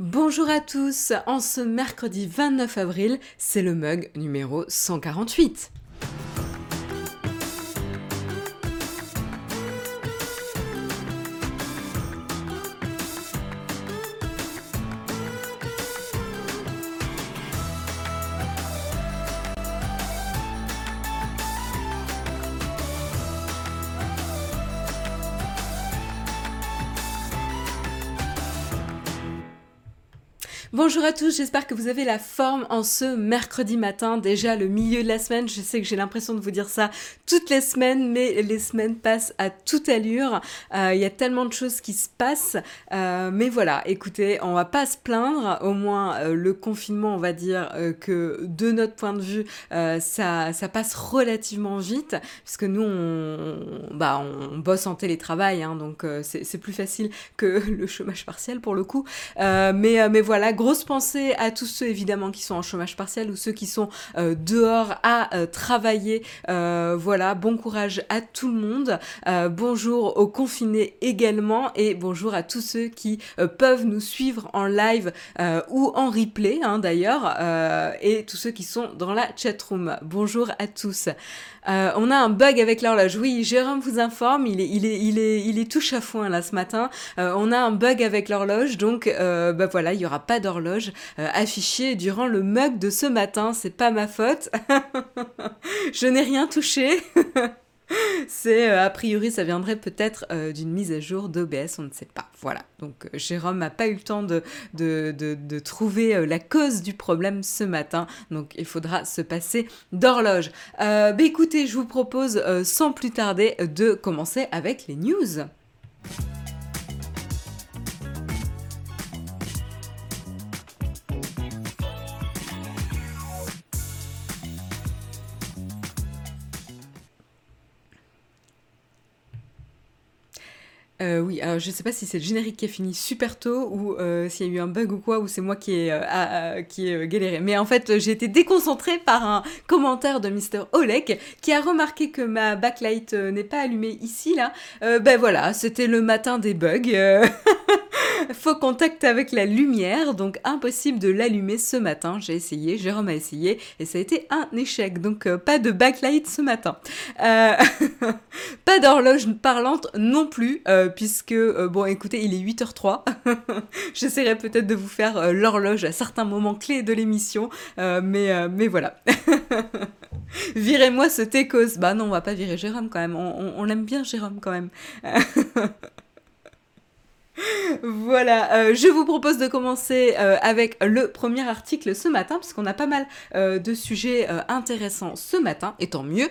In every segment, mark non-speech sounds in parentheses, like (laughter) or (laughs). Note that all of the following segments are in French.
Bonjour à tous, en ce mercredi 29 avril, c'est le mug numéro 148. Bonjour à tous, j'espère que vous avez la forme en ce mercredi matin, déjà le milieu de la semaine. Je sais que j'ai l'impression de vous dire ça toutes les semaines, mais les semaines passent à toute allure. Euh, il y a tellement de choses qui se passent. Euh, mais voilà, écoutez, on va pas se plaindre. Au moins, euh, le confinement, on va dire que de notre point de vue, ça, ça passe relativement vite, puisque nous, on, bah, on bosse en télétravail, hein, donc c'est plus facile que (laughs) le chômage partiel pour le coup. mais, mais voilà, grosse à tous ceux évidemment qui sont en chômage partiel ou ceux qui sont euh, dehors à euh, travailler. Euh, voilà, bon courage à tout le monde. bonjour aux confinés également et bonjour à tous ceux qui peuvent nous suivre en live ou en replay hein, d'ailleurs et tous ceux qui sont dans la chatroom. Bonjour à tous. Euh, on a un bug avec l'horloge. Oui, Jérôme vous informe, il est, il est, il est, il est tout chafouin là ce matin. Euh, on a un bug avec l'horloge, donc euh, bah voilà, il y aura pas d'horloge affichée durant le mug de ce matin. C'est pas ma faute. (laughs) Je n'ai rien touché. (laughs) C'est euh, a priori, ça viendrait peut-être euh, d'une mise à jour d'OBS, on ne sait pas. Voilà. Donc euh, Jérôme n'a pas eu le temps de, de, trouver la cause du problème ce matin. Donc il faudra se passer d'horloge. bah écoutez, je vous propose sans plus tarder de commencer avec les news. Euh, oui, alors je sais pas si c'est le générique qui a fini super tôt ou euh, s'il y a eu un bug ou quoi, ou c'est moi qui ai, euh, qui ai galéré. Mais en fait, j'ai été déconcentrée par un commentaire de Mr. Olek qui a remarqué que ma backlight n'est pas allumée ici, là. ben voilà, c'était le matin des bugs. (laughs) Faux contact avec la lumière, donc impossible de l'allumer ce matin. J'ai essayé, Jérôme a essayé, et ça a été un échec. Donc pas de backlight ce matin. (laughs) pas d'horloge parlante non plus puisque, euh, bon, écoutez, il est 8h03. (laughs) J'essaierai peut-être de vous faire euh, l'horloge à certains moments clés de l'émission, euh, mais, mais voilà. (laughs) Virez-moi ce Técos. Bah non, on va pas virer Jérôme quand même. On, on l'aime bien, Jérôme, quand même. Voilà, euh, je vous propose de commencer euh, avec le premier article ce matin, puisqu'on a pas mal euh, de sujets intéressants ce matin, et tant mieux,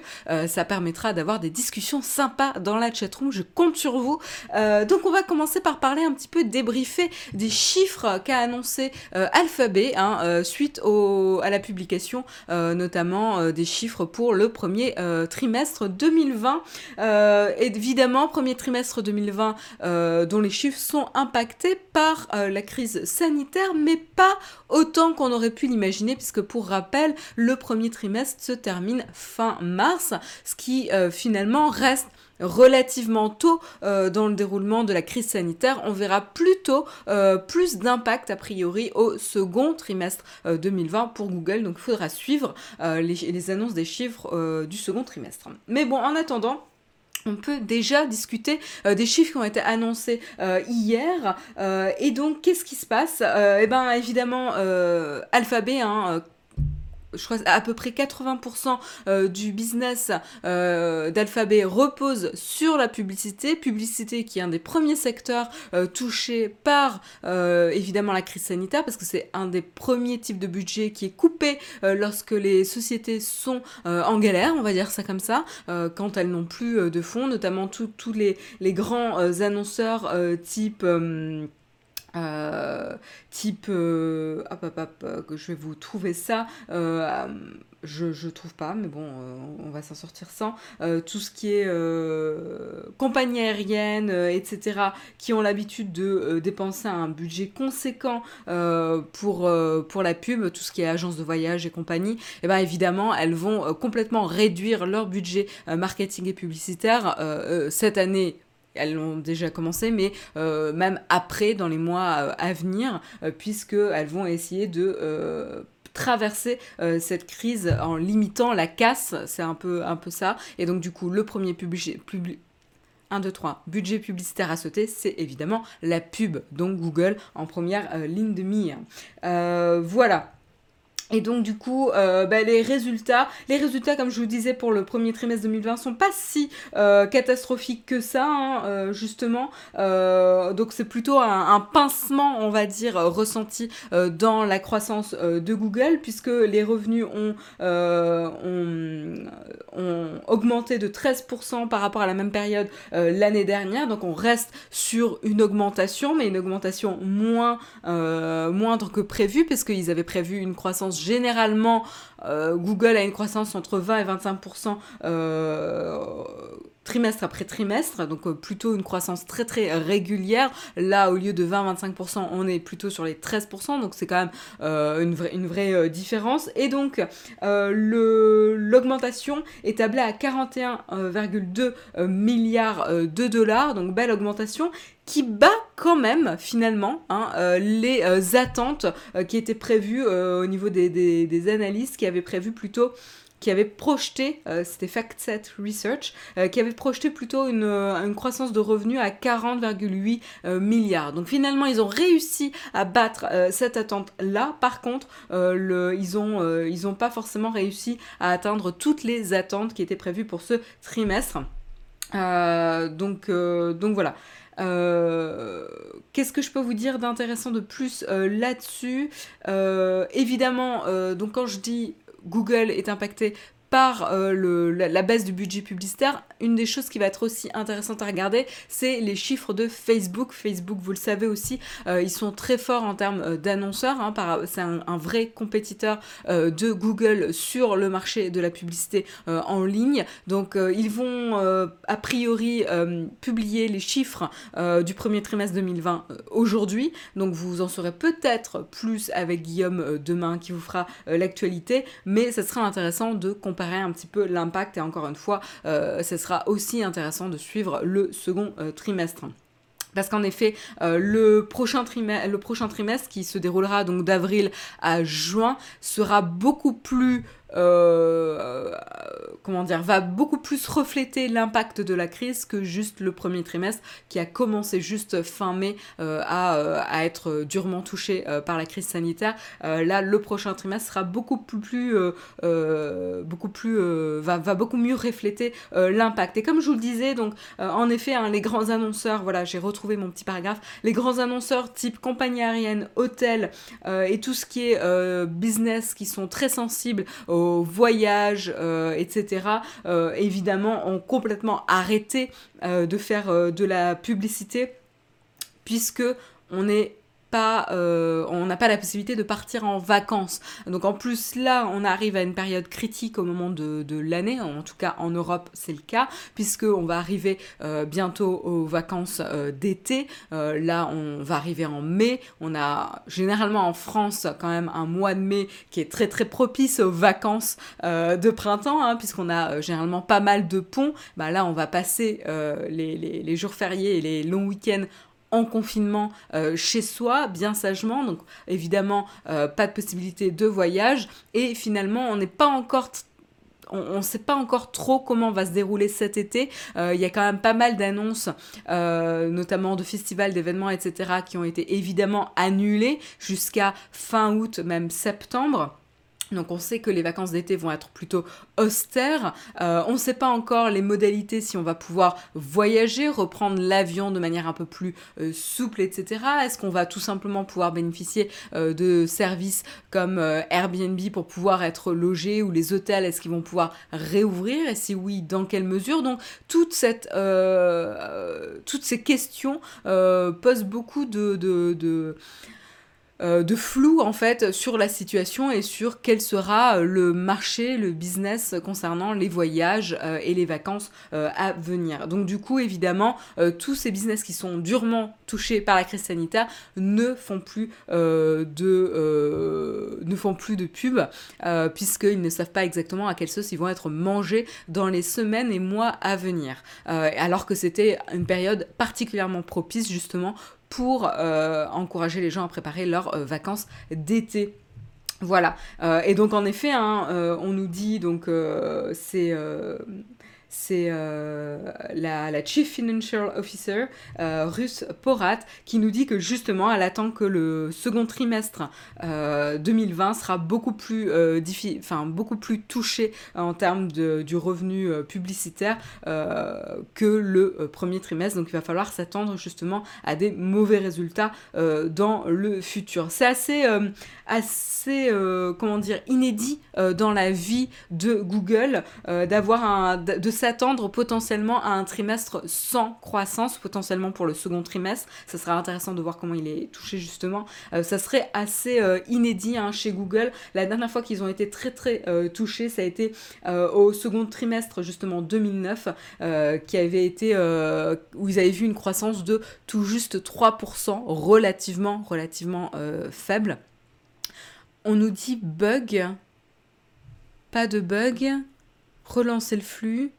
ça permettra d'avoir des discussions sympas dans la chatroom, je compte sur vous. donc on va commencer par parler un petit peu, débriefer des chiffres qu'a annoncé Alphabet hein, suite à la publication notamment des chiffres pour le premier trimestre 2020. évidemment, premier trimestre 2020 dont les chiffres sont impactés par euh, la crise sanitaire, mais pas autant qu'on aurait pu l'imaginer, puisque pour rappel, le premier trimestre se termine fin mars, ce qui euh, finalement reste relativement tôt euh, dans le déroulement de la crise sanitaire. On verra plutôt plus d'impact a priori au second trimestre 2020 pour Google. Donc il faudra suivre les, annonces des chiffres du second trimestre. Mais bon, en attendant, on peut déjà discuter euh, des chiffres qui ont été annoncés euh, hier. Euh, et donc, qu'est-ce qui se passe? Eh bien, évidemment, Alphabet, hein, je crois à peu près 80% euh, du business euh, d'Alphabet repose sur la publicité, publicité qui est un des premiers secteurs euh, touchés par évidemment la crise sanitaire parce que c'est un des premiers types de budget qui est coupé lorsque les sociétés sont en galère, on va dire ça comme ça, quand elles n'ont plus de fonds, notamment tous les, les, grands annonceurs type euh, type euh, hop, hop, hop, euh, que je vais vous trouver ça. Je, je trouve pas mais bon on va s'en sortir sans. Tout ce qui est compagnie aérienne etc qui ont l'habitude de dépenser un budget conséquent pour, pour la pub tout ce qui est agence de voyage et compagnie et eh ben évidemment elles vont complètement réduire leur budget marketing et publicitaire cette année elles l'ont déjà commencé, mais même après, dans les mois à venir, puisqu'elles vont essayer de traverser cette crise en limitant la casse, c'est un peu, ça. Et donc du coup, le premier public, 1, 2, 3. Budget publicitaire à sauter, c'est évidemment la pub. Donc Google en première euh, ligne de mire. Euh, voilà. Et donc du coup, euh, bah, les résultats, les résultats comme je vous disais pour le premier trimestre 2020 sont pas si euh, catastrophiques que ça, hein, euh, justement. donc c'est plutôt un, pincement, on va dire, ressenti dans la croissance de Google, puisque les revenus ont, augmenté de 13% par rapport à la même période l'année dernière. Donc on reste sur une augmentation, mais une augmentation moins moindre que prévu, puisqu'ils avaient prévu une croissance généralement, euh, Google a une croissance entre 20 et 25% euh, trimestre après trimestre, donc euh, plutôt une croissance très très régulière. Là, au lieu de 20-25%, on est plutôt sur les 13%, donc c'est quand même une, vraie, une vraie différence. Et donc, l'augmentation est tablée à 41,2 milliards de dollars, donc belle augmentation qui bat quand même finalement hein, euh, les euh, attentes euh, qui étaient prévues au niveau des, des, analystes qui avaient prévu plutôt qui avaient projeté, c'était FactSet Research, qui avait projeté plutôt une, une, croissance de revenus à 40,8 milliards. Donc finalement, ils ont réussi à battre cette attente-là. Par contre, ils n'ont pas forcément réussi à atteindre toutes les attentes qui étaient prévues pour ce trimestre. donc, voilà. Euh, qu'est-ce que je peux vous dire d'intéressant de plus euh, là-dessus? Euh, Évidemment, donc quand je dis Google est impacté par euh, la, baisse du budget publicitaire, une des choses qui va être aussi intéressante à regarder, c'est les chiffres de Facebook. Facebook, vous le savez aussi, euh, ils sont très forts en termes euh, d'annonceurs. Hein, c'est un, vrai compétiteur de Google sur le marché de la publicité en ligne. Donc, ils vont a priori publier les chiffres du premier trimestre 2020 aujourd'hui. Donc, vous en saurez peut-être plus avec Guillaume demain qui vous fera l'actualité. Mais ce sera intéressant de comparer un petit peu l'impact et encore une fois, euh, ce sera aussi intéressant de suivre le second euh, trimestre. Parce qu'en effet, euh, le, prochain trimestre, le prochain trimestre, qui se déroulera donc d'avril à juin, sera beaucoup plus comment dire, va beaucoup plus refléter l'impact de la crise que juste le premier trimestre qui a commencé juste fin mai euh, à, euh, à, être durement touché par la crise sanitaire. là, le prochain trimestre sera beaucoup plus, beaucoup plus, va, va, beaucoup mieux refléter l'impact. Et comme je vous le disais, donc en effet, hein, les grands annonceurs, voilà, j'ai retrouvé mon petit paragraphe, les grands annonceurs type compagnie aérienne, hôtel et tout ce qui est business qui sont très sensibles aux voyages, euh, etc., euh, évidemment, ont complètement arrêté euh, de faire de la publicité puisque on est euh, on n'a pas la possibilité de partir en vacances. Donc en plus là, on arrive à une période critique au moment de, l'année, en tout cas en Europe c'est le cas, puisque on va arriver euh, bientôt aux vacances euh, d'été. là, on va arriver en mai. On a généralement en France quand même un mois de mai qui est très très propice aux vacances de printemps, hein, puisqu'on a généralement pas mal de ponts. Bah, là, on va passer les, les jours fériés et les longs week-ends en confinement euh, chez soi, bien sagement. Donc évidemment, euh, pas de possibilité de voyage. Et finalement, on n'est pas encore on ne sait pas encore trop comment va se dérouler cet été. Euh, il y a quand même pas mal d'annonces, notamment de festivals, d'événements, etc., qui ont été évidemment annulés jusqu'à fin août, même septembre. Donc on sait que les vacances d'été vont être plutôt austères. Euh, on ne sait pas encore les modalités si on va pouvoir voyager, reprendre l'avion de manière un peu plus euh, souple, etc. Est-ce qu'on va tout simplement pouvoir bénéficier euh, de services comme Airbnb pour pouvoir être logé ou les hôtels, est-ce qu'ils vont pouvoir réouvrir? Et si oui, dans quelle mesure? Donc toutes ces questions posent beaucoup de flou en fait sur la situation et sur quel sera le marché, le business concernant les voyages et les vacances à venir. Donc du coup évidemment tous ces business qui sont durement touchés par la crise sanitaire ne font plus de ne font plus de pub puisqu'ils ne savent pas exactement à quelle sauce ils vont être mangés dans les semaines et mois à venir. alors que c'était une période particulièrement propice justement pour euh, encourager les gens à préparer leurs euh, vacances d'été. Voilà. Euh, et donc en effet, hein, on nous dit donc c'est c'est euh, la, Chief Financial Officer euh, russe Porat qui nous dit que justement elle attend que le second trimestre 2020 euh, sera beaucoup plus, enfin, beaucoup plus touché en termes de, du revenu publicitaire que le premier trimestre. Donc il va falloir s'attendre justement à des mauvais résultats dans le futur. C'est assez, assez comment dire, inédit dans la vie de Google d'avoir un... De, s'attendre potentiellement à un trimestre sans croissance, potentiellement pour le second trimestre. Ça sera intéressant de voir comment il est touché justement. Euh, ça serait assez euh, inédit hein, chez Google. La dernière fois qu'ils ont été très très euh, touchés, ça a été au second trimestre justement 2009, qui avait été où ils avaient vu une croissance de tout juste 3%, relativement relativement faible. On nous dit bug, pas de bug, relancer le flux,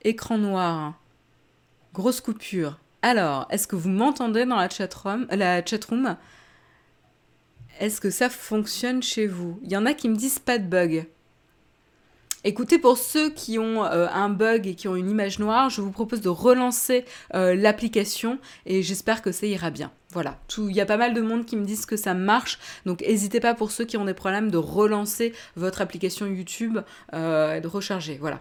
écran noir, grosse coupure. Alors, est-ce que vous m'entendez dans la chatroom, la chatroom Est-ce que ça fonctionne chez vous? Il y en a qui me disent pas de bug. Écoutez, pour ceux qui ont euh, un bug et qui ont une image noire, je vous propose de relancer euh, l'application et j'espère que ça ira bien. Voilà, il y a pas mal de monde qui me disent que ça marche, donc n'hésitez pas pour ceux qui ont des problèmes de relancer votre application YouTube euh, et de recharger. Voilà.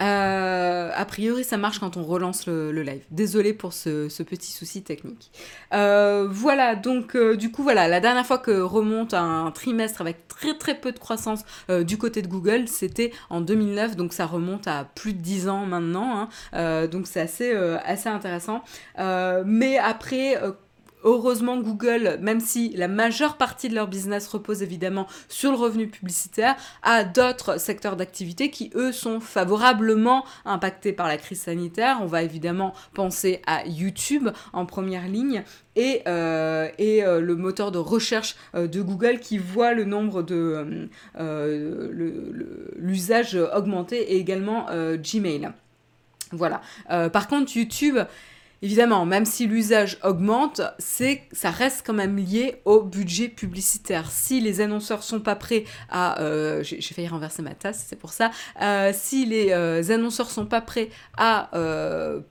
Euh, a priori, ça marche quand on relance le, live. Désolée pour ce, petit souci technique. Euh, voilà, donc euh, du coup, voilà, la dernière fois que remonte un trimestre avec très très peu de croissance du côté de Google, c'était en 2009, donc ça remonte à plus de 10 ans maintenant. Hein. donc c'est assez, assez intéressant. mais après Heureusement, Google, même si la majeure partie de leur business repose évidemment sur le revenu publicitaire, a d'autres secteurs d'activité qui, eux, sont favorablement impactés par la crise sanitaire. On va évidemment penser à YouTube en première ligne et, euh, et euh, le moteur de recherche euh, de Google qui voit le nombre de l'usage augmenter et également Gmail. Voilà. par contre, YouTube Évidemment, même si l'usage augmente, c'est, ça reste quand même lié au budget publicitaire. Si les annonceurs sont pas prêts à, euh, j'ai, failli renverser ma tasse, c'est pour ça. Euh, si les euh, annonceurs sont pas prêts à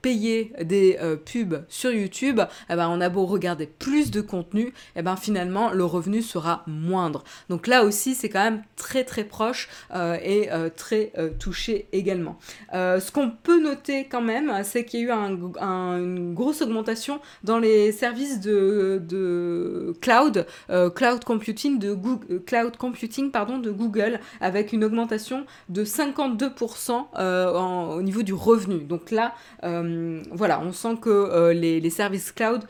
payer des pubs sur YouTube, eh ben on a beau regarder plus de contenu, eh ben finalement le revenu sera moindre. Donc là aussi, c'est quand même très très proche et très touché également. ce qu'on peut noter quand même, c'est qu'il y a eu un, un grosse augmentation dans les services de, cloud, euh, cloud computing de Google, euh, cloud computing pardon de Google, avec une augmentation de 52% euh, au niveau du revenu. Donc là, voilà, on sent que les, les, services cloud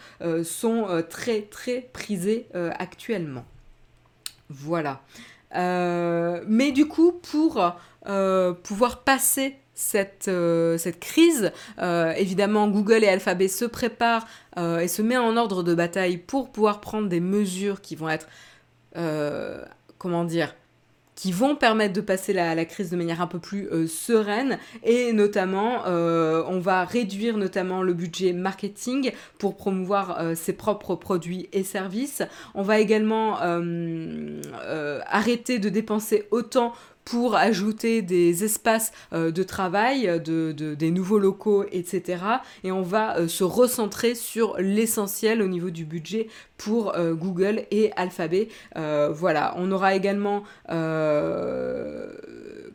sont très très prisés actuellement. Voilà. mais du coup, pour pouvoir passer cette, euh, cette crise. Euh, évidemment, Google et Alphabet se préparent euh, et se mettent en ordre de bataille pour pouvoir prendre des mesures qui vont être, comment dire, qui vont permettre de passer la, crise de manière un peu plus sereine et notamment on va réduire notamment le budget marketing pour promouvoir ses propres produits et services. On va également arrêter de dépenser autant pour ajouter des espaces euh, de travail, de, des nouveaux locaux, etc. Et on va euh, se recentrer sur l'essentiel au niveau du budget pour euh, Google et Alphabet. voilà, on aura également...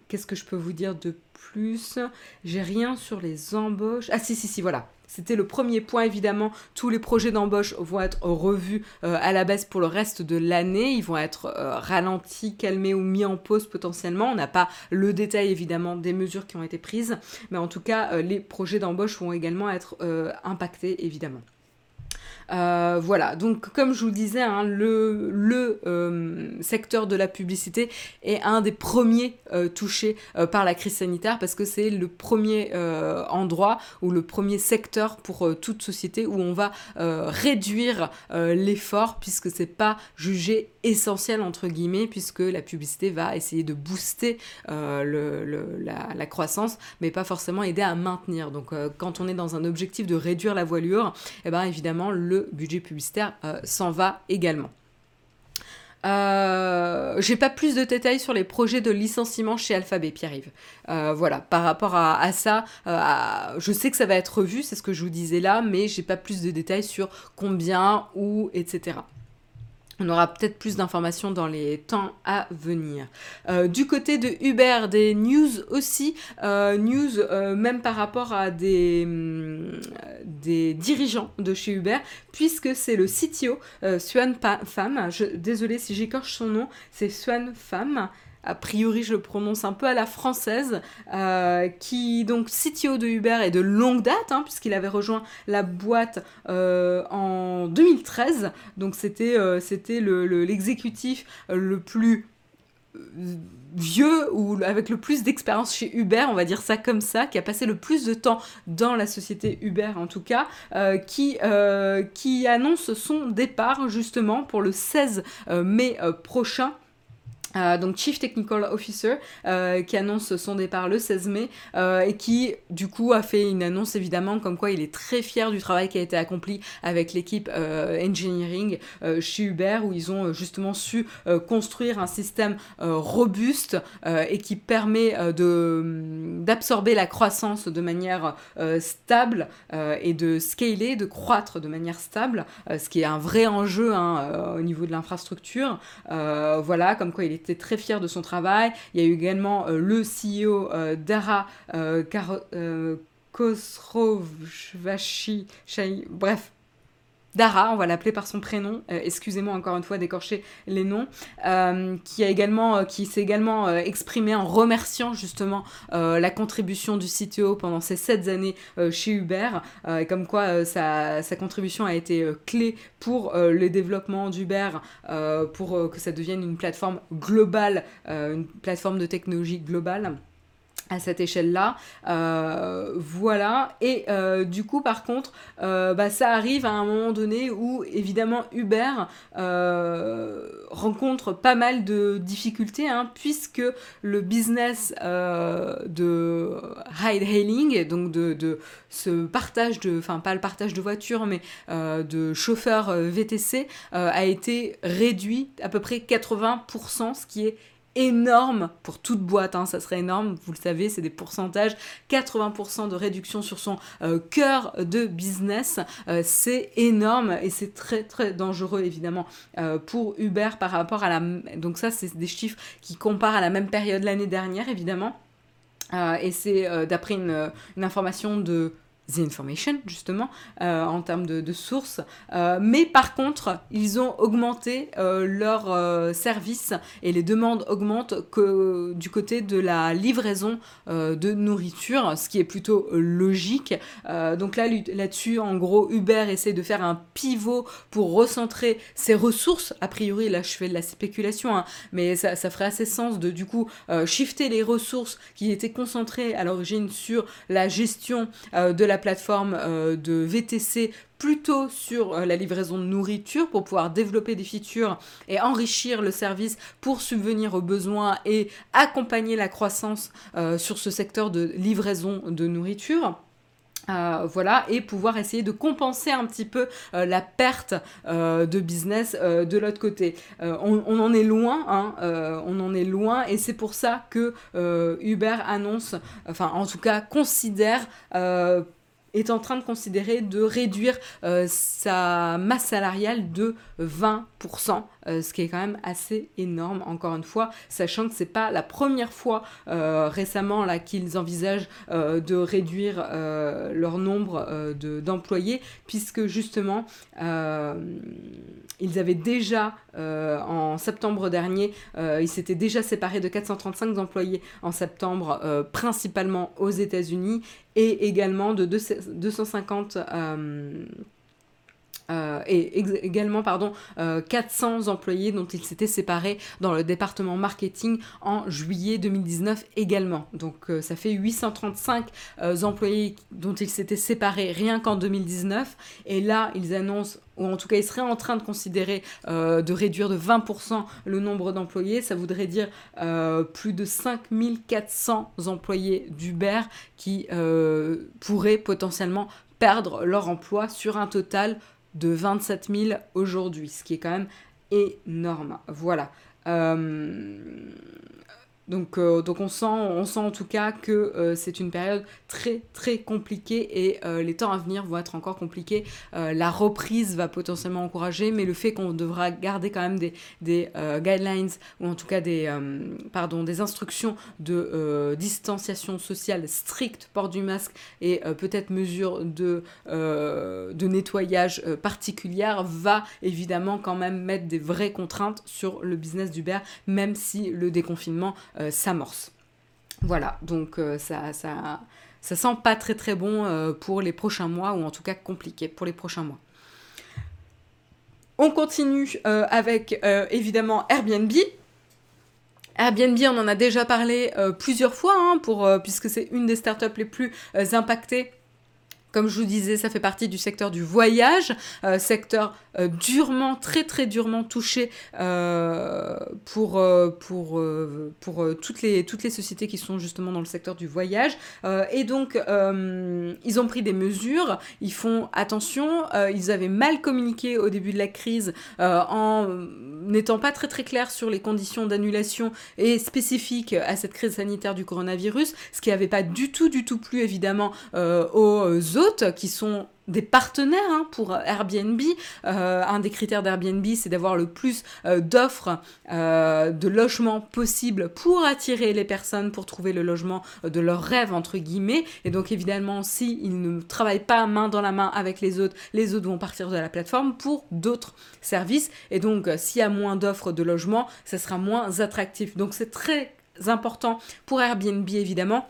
Qu'est-ce que je peux vous dire de plus? J'ai rien sur les embauches. Ah si, si, si, voilà. C'était le premier point, évidemment. Tous les projets d'embauche vont être revus euh, à la baisse pour le reste de l'année. Ils vont être euh, ralentis, calmés ou mis en pause potentiellement. On n'a pas le détail, évidemment, des mesures qui ont été prises. Mais en tout cas, euh, les projets d'embauche vont également être impactés, évidemment. Euh, voilà, donc comme je vous disais, hein, le, euh, secteur de la publicité est un des premiers euh, touchés par la crise sanitaire parce que c'est le premier endroit ou le premier secteur pour toute société où on va réduire l'effort puisque c'est pas jugé essentiel entre guillemets puisque la publicité va essayer de booster la, croissance mais pas forcément aider à maintenir. Donc quand on est dans un objectif de réduire la voilure, eh ben évidemment budget publicitaire euh, s'en va également. Euh, j'ai pas plus de détails sur les projets de licenciement chez Alphabet, Pierre-Yves. Euh, voilà, par rapport à, ça, je sais que ça va être revu, c'est ce que je vous disais là, mais j'ai pas plus de détails sur combien, où, etc. On aura peut-être plus d'informations dans les temps à venir. Euh, du côté de Uber, des news aussi, euh, news euh, même par rapport à des, hum, des dirigeants de chez Uber, puisque c'est le CTO, Swan Pham, désolé si j'écorche son nom, c'est Swan Pham, a priori je le prononce un peu à la française, euh, qui donc CTO de Uber est de longue date, hein, puisqu'il avait rejoint la boîte euh, en 2013, donc c'était euh, l'exécutif le, plus vieux ou avec le plus d'expérience chez Uber, on va dire ça comme ça, qui a passé le plus de temps dans la société Uber en tout cas, qui annonce son départ justement pour le 16 mai prochain euh, donc Chief Technical Officer euh, qui annonce son départ le 16 mai euh, et qui du coup a fait une annonce évidemment comme quoi il est très fier du travail qui a été accompli avec l'équipe engineering chez Uber où ils ont justement su construire un système robuste et qui permet de d'absorber la croissance de manière stable et de scaler, de croître de manière stable, ce qui est un vrai enjeu hein, au niveau de l'infrastructure. voilà, comme quoi il est était très fier de son travail. Il y a eu également euh, le CEO euh, Dara euh, Khosrowshahi, bref, Dara, on va l'appeler par son prénom, euh, excusez-moi encore une fois d'écorcher les noms, euh, qui a également, euh, qui s'est également exprimé en remerciant justement la contribution du CTO pendant ces sept années chez Uber, et comme quoi sa, sa, contribution a été clé pour le développement d'Uber, pour que ça devienne une plateforme globale, une plateforme de technologie globale à cette échelle-là. Euh, voilà. Et euh, du coup, par contre, euh, bah, ça arrive à un moment donné où, évidemment, Uber rencontre pas mal de difficultés, hein, puisque le business de ride-hailing, donc de, de, ce partage de, enfin pas le partage de voitures, mais de chauffeurs VTC, a été réduit à peu près 80%, ce qui est énorme pour toute boîte, hein, ça serait énorme, vous le savez, c'est des pourcentages, 80% de réduction sur son euh, cœur de business, euh, c'est énorme et c'est très très dangereux évidemment euh, pour Uber par rapport à la... Donc ça c'est des chiffres qui comparent à la même période l'année dernière évidemment. et c'est d'après une, une information de The Information, justement, euh, en termes de, sources. Euh, mais par contre, ils ont augmenté euh, leurs services et les demandes augmentent que du côté de la livraison de nourriture, ce qui est plutôt logique. donc là, là-dessus, en gros, Uber essaie de faire un pivot pour recentrer ses ressources. A priori, là, je fais de la spéculation, hein, mais ça, ça, ferait assez sens de, du coup, shifter les ressources qui étaient concentrées à l'origine sur la gestion de la plateforme euh, de VTC plutôt sur euh, la livraison de nourriture pour pouvoir développer des features et enrichir le service pour subvenir aux besoins et accompagner la croissance euh, sur ce secteur de livraison de nourriture. voilà, et pouvoir essayer de compenser un petit peu la perte de business de l'autre côté. On, on, en est loin, hein, on en est loin, et c'est pour ça que Uber annonce, enfin en tout cas considère est en train de considérer de réduire euh, sa masse salariale de 20%, euh, ce qui est quand même assez énorme, encore une fois, sachant que c'est pas la première fois euh, récemment là qu'ils envisagent de réduire leur nombre d'employés, puisque justement ils avaient déjà en septembre dernier, ils s'étaient déjà séparés de 435 employés en septembre, principalement aux États-Unis, et également de 250 et également pardon, 400 employés dont il s'était séparé dans le département marketing en juillet 2019 également. Donc ça fait 835 employés dont il s'était séparé rien qu'en 2019. Et là, ils annoncent ou en tout cas ils seraient en train de considérer euh, de réduire de 20% le nombre d'employés, ça voudrait dire euh, plus de 5400 employés d'Uber qui euh, pourraient potentiellement perdre leur emploi sur un total de 27 000 aujourd'hui, ce qui est quand même énorme. Voilà. Donc, euh, donc on, sent, on sent en tout cas que euh, c'est une période très très compliquée et euh, les temps à venir vont être encore compliqués. la reprise va potentiellement encourager, mais le fait qu'on devra garder quand même des, des guidelines ou en tout cas des, pardon, des instructions de distanciation sociale strictes, port du masque et peut-être mesures de, de nettoyage particulières va évidemment quand même mettre des vraies contraintes sur le business d'Uber, même si le déconfinement s'amorce. Voilà, donc euh, ça, sent pas très très bon euh, pour les prochains mois, ou en tout cas compliqué pour les prochains mois. On continue avec évidemment Airbnb. Airbnb, on en a déjà parlé plusieurs fois, hein, puisque c'est une des startups les plus impactées comme je vous disais, ça fait partie du secteur du voyage, euh, secteur euh, durement, très très durement touché euh, pour, pour, pour toutes, les, toutes les sociétés qui sont justement dans le secteur du voyage. et donc, ils ont pris des mesures, ils font attention, ils avaient mal communiqué au début de la crise en n'étant pas très très clairs sur les conditions d'annulation et spécifiques à cette crise sanitaire du coronavirus, ce qui n'avait pas du tout du tout plu évidemment aux autres qui sont des partenaires hein, pour Airbnb. Euh, un des critères d'Airbnb, c'est d'avoir le plus euh, d'offres euh, de logements possibles pour attirer les personnes, pour trouver le logement de leur rêve, entre guillemets. Et donc évidemment, s'ils ils ne travaillent pas main dans la main avec les autres, les autres vont partir de la plateforme pour d'autres services. Et donc, s'il y a moins d'offres de logements, ça sera moins attractif. Donc c'est très important pour Airbnb, évidemment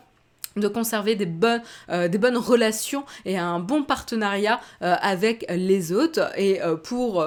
de conserver des bonnes, euh, des bonnes relations et un bon partenariat euh, avec les autres et euh, pour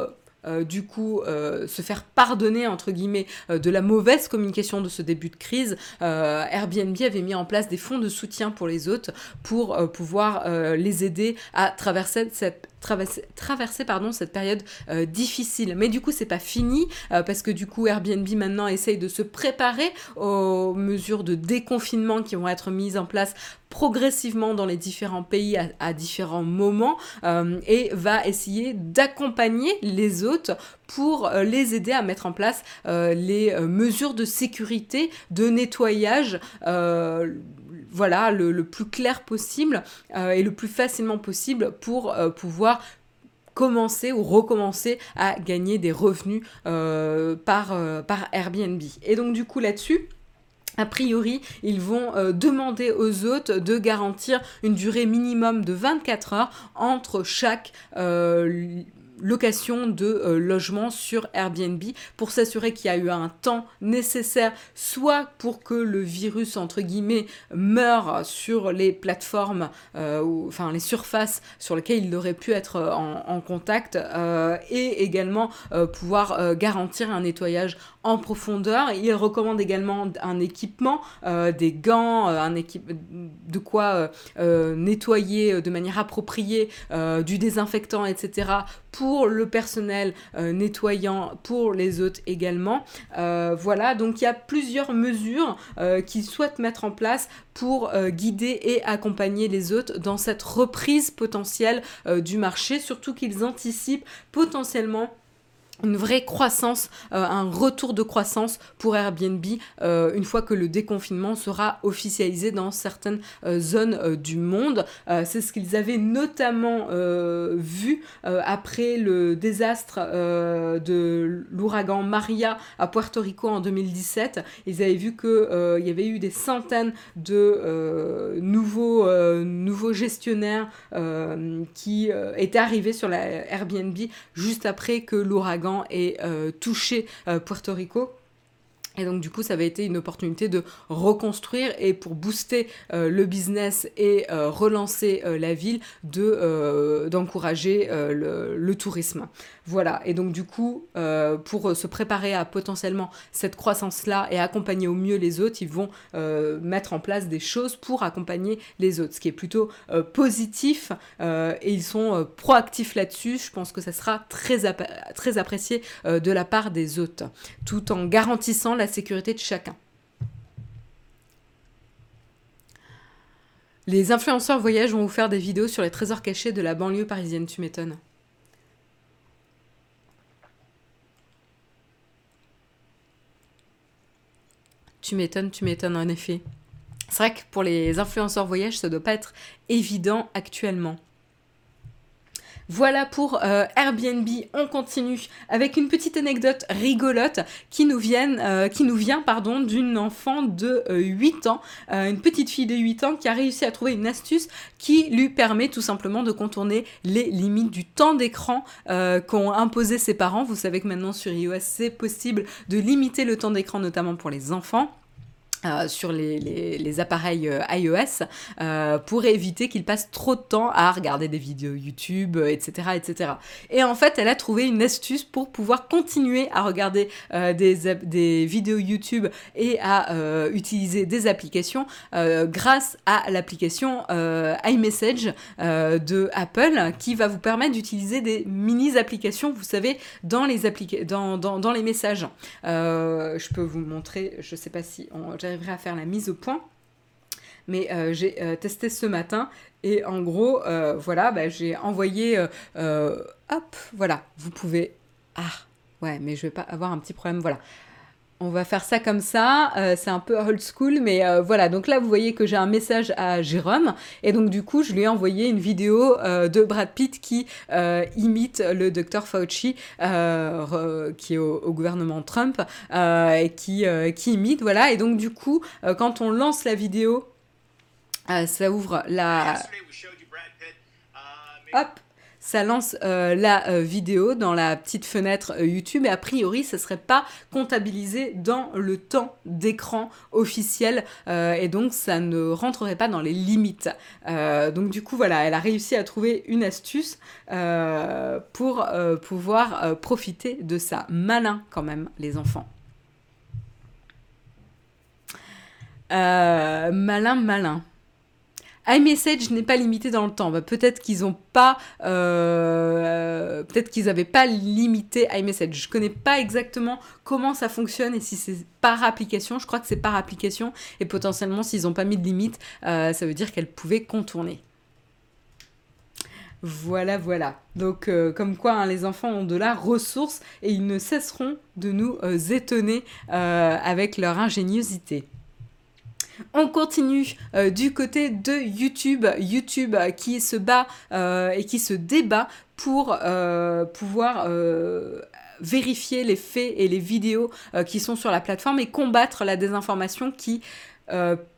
du coup se faire pardonner entre guillemets de la mauvaise communication de ce début de crise, Airbnb avait mis en place des fonds de soutien pour les autres pour pouvoir les aider à traverser cette traverser, pardon, cette période euh, difficile. Mais du coup, c'est pas fini euh, parce que du coup, Airbnb maintenant essaye de se préparer aux mesures de déconfinement qui vont être mises en place progressivement dans les différents pays à, différents moments euh, et va essayer d'accompagner les autres pour les aider à mettre en place les mesures de sécurité, de nettoyage voilà, le, plus clair possible euh, et le plus facilement possible pour euh, pouvoir commencer ou recommencer à gagner des revenus euh, par, par Airbnb. Et donc du coup là-dessus, a priori, ils vont demander aux hôtes de garantir une durée minimum de 24 heures entre chaque location de euh, logement sur Airbnb pour s'assurer qu'il y a eu un temps nécessaire soit pour que le virus entre guillemets meure sur les plateformes euh, ou enfin les surfaces sur lesquelles il aurait pu être euh, en, contact et également pouvoir garantir un nettoyage en profondeur. Il recommande également un équipement, des gants, un équipe de quoi nettoyer de manière appropriée, du désinfectant, etc. pour le personnel nettoyant, pour les autres également. voilà, donc il y a plusieurs mesures qu'ils souhaitent mettre en place pour guider et accompagner les autres dans cette reprise potentielle du marché, surtout qu'ils anticipent potentiellement une vraie croissance, euh, un retour de croissance pour Airbnb euh, une fois que le déconfinement sera officialisé dans certaines euh, zones du monde. C'est ce qu'ils avaient notamment vu après le désastre de l'ouragan Maria à Puerto Rico en 2017. Ils avaient vu qu'il il y avait eu des centaines de nouveaux, nouveaux gestionnaires qui étaient arrivés sur la Airbnb juste après que l'ouragan et euh, touché euh, Puerto Rico. Et donc du coup, ça avait été une opportunité de reconstruire et pour booster euh, le business et euh, relancer euh, la ville, de d'encourager le, tourisme. Voilà. Et donc du coup, pour se préparer à potentiellement cette croissance-là et accompagner au mieux les autres, ils vont mettre en place des choses pour accompagner les autres, ce qui est plutôt positif. et ils sont proactifs là-dessus. Je pense que ça sera très, très apprécié de la part des hôtes, tout en garantissant la sécurité de chacun. Les influenceurs voyage vont vous faire des vidéos sur les trésors cachés de la banlieue parisienne, tu m'étonnes. Tu m'étonnes, tu m'étonnes en effet. C'est vrai que pour les influenceurs voyage, ça doit pas être évident actuellement. Voilà pour euh, Airbnb. On continue avec une petite anecdote rigolote qui nous, euh, qui nous vient pardon, d'une enfant de 8 euh, ans, une petite fille de 8 ans qui a réussi à trouver une astuce qui lui permet tout simplement de contourner les limites du temps d'écran qu'ont imposé ses parents. Vous savez que maintenant sur iOS, c'est possible de limiter le temps d'écran, notamment pour les enfants. Euh, sur les, les, appareils euh, iOS euh, pour éviter qu'ils passent trop de temps à regarder des vidéos YouTube, etc., etc. Et en fait, elle a trouvé une astuce pour pouvoir continuer à regarder des, des, vidéos YouTube et à utiliser des applications grâce à l'application iMessage de Apple qui va vous permettre d'utiliser des mini-applications, vous savez, dans les, dans, dans, dans, les messages. je peux vous montrer, je sais pas si on, à faire la mise au point. Mais euh, j'ai euh, testé ce matin et en gros, euh, voilà, bah, j'ai envoyé. hop, voilà, vous pouvez. Ah, ouais, mais je vais pas avoir un petit problème. Voilà, on va faire ça comme ça, euh, c'est un peu old school, mais euh, voilà. Donc là, vous voyez que j'ai un message à Jérôme, et donc du coup, je lui ai envoyé une vidéo euh, de Brad Pitt qui imite le docteur Fauci, qui est au, gouvernement Trump, et qui, qui imite, voilà. Et donc du coup, quand on lance la vidéo, ça ouvre la... Hop ça lance euh, la euh, vidéo dans la petite fenêtre euh, YouTube et a priori ça serait pas comptabilisé dans le temps d'écran officiel et donc ça ne rentrerait pas dans les limites. donc du coup voilà, elle a réussi à trouver une astuce pour pouvoir profiter de ça. Malin quand même les enfants. malin, malin iMessage n'est pas limité dans le temps. Bah, peut-être qu'ils pas, euh, peut-être qu'ils n'avaient pas limité iMessage. Je connais pas exactement comment ça fonctionne et si c'est par application. Je crois que c'est par application et potentiellement s'ils n'ont pas mis de limite, euh, ça veut dire qu'elles pouvaient contourner. Voilà, voilà. Donc, euh, comme quoi, hein, les enfants ont de la ressource et ils ne cesseront de nous étonner avec leur ingéniosité. On continue euh, du côté de YouTube, YouTube euh, qui se bat euh, et qui se débat pour pouvoir vérifier les faits et les vidéos qui sont sur la plateforme et combattre la désinformation qui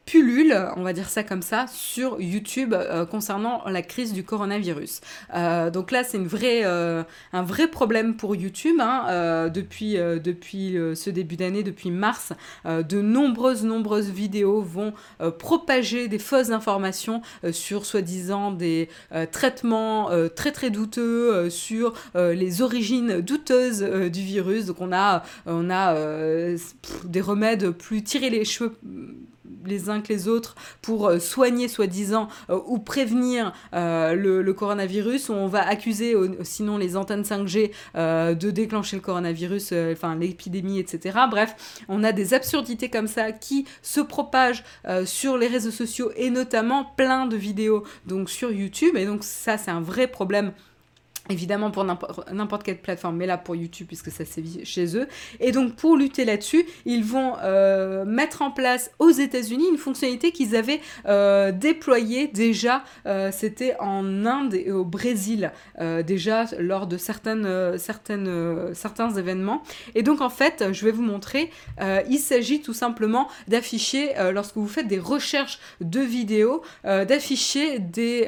pullule, on va dire ça comme ça, sur YouTube euh, concernant la crise du coronavirus. Euh, donc là, c'est euh, un vrai problème pour YouTube. Hein, depuis depuis ce début d'année, depuis mars, de nombreuses, nombreuses vidéos vont propager des fausses informations sur soi-disant des traitements très, très douteux, sur les origines douteuses du virus. Donc on a, on a des remèdes plus tirer les cheveux les uns que les autres pour euh, soigner soi-disant euh, ou prévenir euh, le, coronavirus, où on va accuser sinon les antennes 5G de déclencher le coronavirus, enfin l'épidémie, etc. Bref, on a des absurdités comme ça qui se propagent sur les réseaux sociaux et notamment plein de vidéos donc sur YouTube. Et donc ça, c'est un vrai problème évidemment pour n'importe quelle plateforme, mais là pour YouTube puisque ça sévit chez eux. Et donc pour lutter là-dessus, ils vont euh, mettre en place aux États-Unis une fonctionnalité qu'ils avaient euh, déployée déjà, euh, c'était en Inde et au Brésil déjà lors de certaines, certains événements. Et donc en fait, je vais vous montrer, il s'agit tout simplement d'afficher, lorsque vous faites des recherches de vidéos, d'afficher des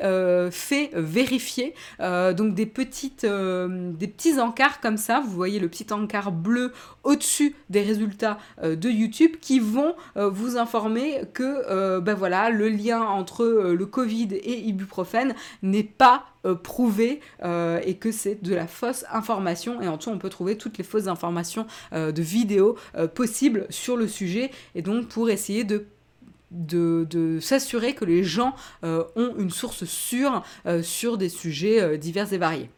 faits vérifiés, donc des petits petites, des petits encarts comme ça. Vous voyez le petit encart bleu au-dessus des résultats de YouTube qui vont vous informer que ben voilà, le lien entre le Covid et ibuprofène n'est pas prouvé et que c'est de la fausse information. Et en dessous, on peut trouver toutes les fausses informations de vidéos possibles sur le sujet. Et donc, pour essayer de de, s'assurer que les gens euh, ont une source sûre euh, sur des sujets euh, divers et variés.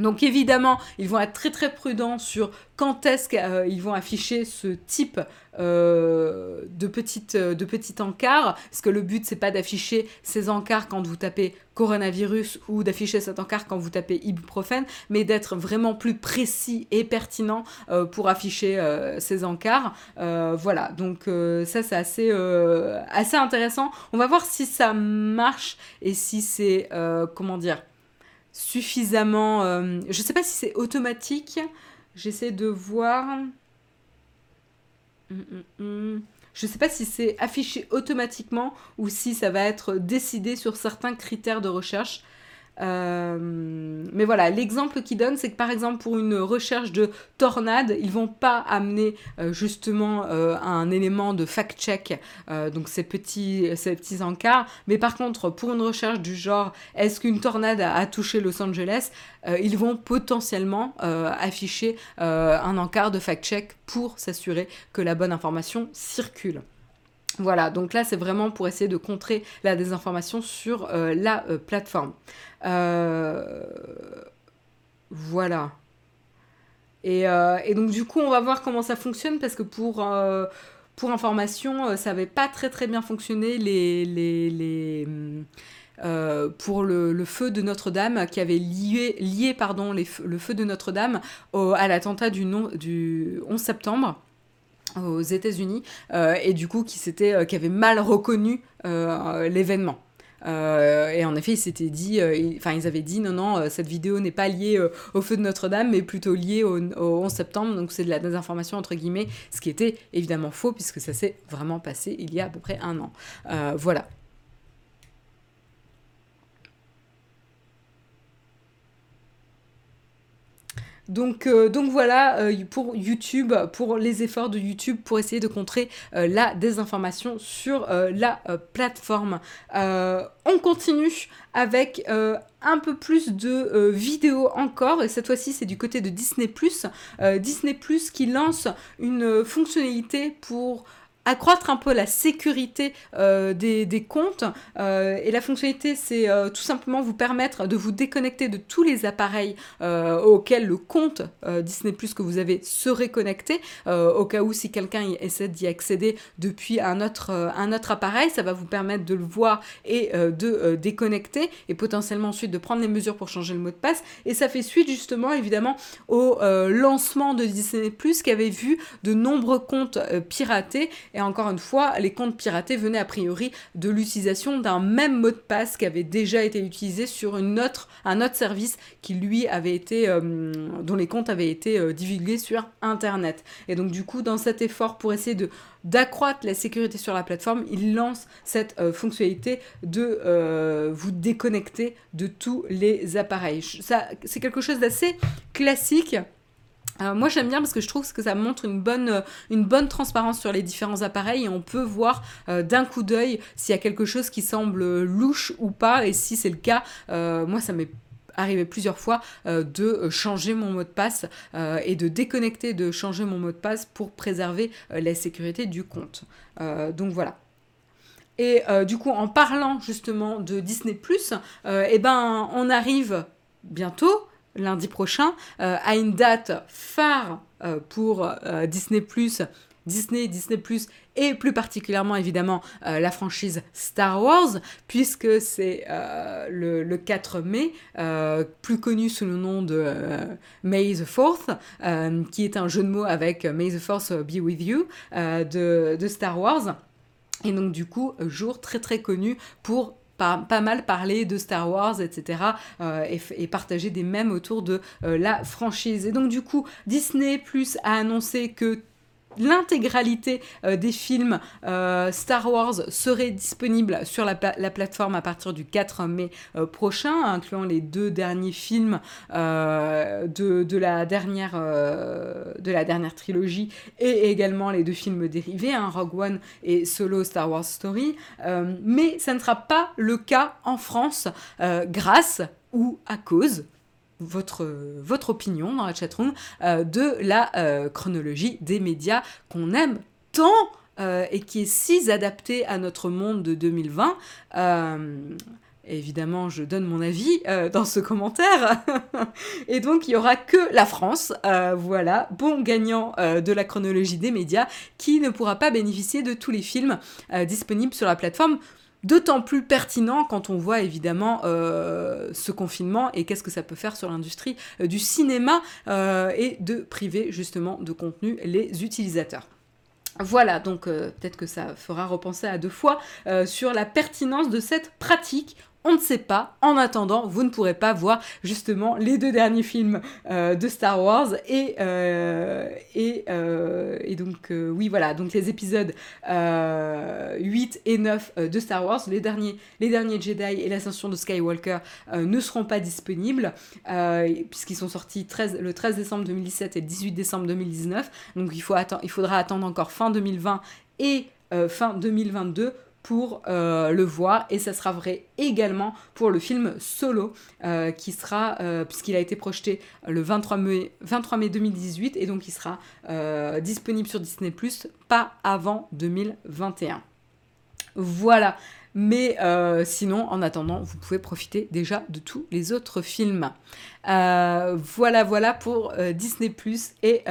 Donc évidemment, ils vont être très très prudents sur quand est-ce qu'ils vont afficher ce type euh, de, petites, de petits encarts, parce que le but c'est pas d'afficher ces encarts quand vous tapez coronavirus ou d'afficher cet encart quand vous tapez ibuprofène, mais d'être vraiment plus précis et pertinent euh, pour afficher euh, ces encarts. voilà, donc ça c'est assez intéressant. On va voir si ça marche et si c'est, comment dire, suffisamment... je sais pas si c'est automatique, j'essaie de voir... Mm, mm, mm. Je ne sais pas si c'est affiché automatiquement ou si ça va être décidé sur certains critères de recherche. Euh, mais voilà, l'exemple qu'il donne, c'est que par exemple pour une recherche de tornade, ils vont pas amener euh, justement euh, un élément de fact-check, donc ces petits, ces petits encarts, mais par contre pour une recherche du genre est-ce qu'une tornade a, touché Los Angeles, ils vont potentiellement afficher un encart de fact-check pour s'assurer que la bonne information circule. Voilà, donc là c'est vraiment pour essayer de contrer la désinformation sur la plateforme. Euh, voilà. Euh, et, donc du coup, on va voir comment ça fonctionne parce que pour, euh, information, ça n'avait pas très très bien fonctionné les, pour le, feu de Notre-Dame qui avait lié, le feu de Notre-Dame à l'attentat du 11 septembre aux États-Unis et du coup qui, qui avait mal reconnu l'événement. Euh, et en effet, ils dit, euh, enfin, ils avaient dit non, non, euh, cette vidéo n'est pas liée au feu de Notre-Dame, mais plutôt liée au, 11 septembre, donc c'est de la désinformation entre guillemets, ce qui était évidemment faux puisque ça s'est vraiment passé il y a à peu près un an. voilà. Donc, euh, donc voilà euh, pour YouTube, pour les efforts de YouTube pour essayer de contrer euh, la désinformation sur la plateforme. on continue avec un peu plus de vidéos encore, et cette fois-ci c'est du côté de Disney ⁇ Disney ⁇ qui lance une fonctionnalité pour accroître un peu la sécurité euh, des, comptes. Euh, et la fonctionnalité, c'est euh, tout simplement vous permettre de vous déconnecter de tous les appareils auxquels le compte Disney Plus que vous avez serait connecté. au cas où si quelqu'un essaie d'y accéder depuis un autre, un autre appareil, ça va vous permettre de le voir et de déconnecter et potentiellement ensuite de prendre les mesures pour changer le mot de passe. Et ça fait suite justement évidemment au lancement de Disney Plus qui avait vu de nombreux comptes piratés et encore une fois, les comptes piratés venaient a priori de l'utilisation d'un même mot de passe qui avait déjà été utilisé sur un autre service qui lui avait été, euh, dont les comptes avaient été euh, divulgués sur Internet. Et donc du coup, dans cet effort pour essayer de d'accroître la sécurité sur la plateforme, il lance cette euh, fonctionnalité de vous déconnecter de tous les appareils. Ça, c'est quelque chose d'assez classique moi j'aime bien parce que je trouve que ça montre une bonne, euh, une bonne transparence sur les différents appareils et on peut voir euh, d'un coup d'œil s'il y a quelque chose qui semble louche ou pas et si c'est le cas, euh, moi ça m'est arrivé plusieurs fois de changer mon mot de passe et de déconnecter, de changer mon mot de passe pour préserver la sécurité du compte. donc voilà. Et du coup, en parlant justement de Disney ⁇ eh ben, on arrive bientôt lundi prochain, euh, à une date phare euh, pour euh, Disney ⁇ Disney, Disney ⁇ et plus particulièrement évidemment la franchise Star Wars, puisque c'est le, 4 mai, plus connu sous le nom de May the 4th, qui est un jeu de mots avec May the Force be with you de, de Star Wars. Et donc du coup, jour très très connu pour pas, mal parler de Star Wars, etc. Euh, et, partager des mèmes autour de euh, la franchise. Et donc du coup, Disney Plus a annoncé que l'intégralité euh, des films euh, Star Wars serait disponible sur la, plateforme à partir du 4 mai euh, prochain, incluant les deux derniers films de, la dernière, trilogie et également les deux films dérivés, hein, Rogue One et Solo Star Wars Story. mais ça ne sera pas le cas en France grâce ou à cause votre, opinion dans la chatroom euh, de la euh, chronologie des médias qu'on aime tant euh, et qui est si adaptée à notre monde de 2020. Évidemment, je donne mon avis dans ce commentaire. (laughs) et donc, il y aura que la France, voilà, bon gagnant de la chronologie des médias, qui ne pourra pas bénéficier de tous les films disponibles sur la plateforme. D'autant plus pertinent quand on voit évidemment euh, ce confinement et qu'est-ce que ça peut faire sur l'industrie euh, du cinéma euh, et de priver justement de contenu les utilisateurs. Voilà, donc peut-être que ça fera repenser à deux fois sur la pertinence de cette pratique on ne sait pas. En attendant, vous ne pourrez pas voir justement les deux derniers films euh, de Star Wars et, euh, euh, donc oui voilà donc les épisodes 8 et 9 de Star Wars, les derniers, Jedi et l'ascension de Skywalker ne seront pas disponibles puisqu'ils sont sortis le 13 décembre 2017 et le 18 décembre 2019. Donc il, il faudra attendre encore fin 2020 et fin 2022 pour euh, le voir et ça sera vrai également pour le film Solo euh, qui sera euh, puisqu'il a été projeté le 23 mai, 23 mai 2018 et donc il sera disponible sur Disney Plus pas avant 2021. Voilà. Mais sinon, en attendant, vous pouvez profiter déjà de tous les autres films. voilà, voilà pour Disney Plus et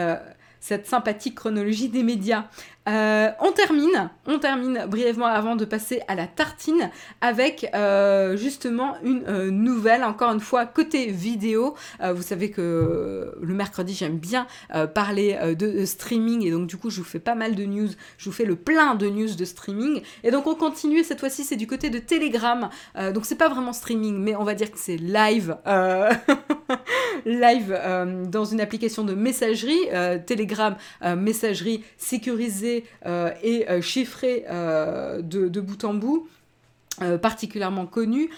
cette sympathique chronologie des médias. Euh, on termine, on termine brièvement avant de passer à la tartine avec euh, justement une euh, nouvelle, encore une fois côté vidéo. vous savez que le mercredi j'aime bien parler de, streaming et donc du coup je vous fais pas mal de news, je vous fais le plein de news de streaming. Et donc on continue, cette fois-ci c'est du côté de Telegram, donc c'est pas vraiment streaming mais on va dire que c'est live, (laughs) live dans une application de messagerie, Telegram messagerie sécurisée euh, et euh, chiffré euh, de, bout en bout. particulièrement connue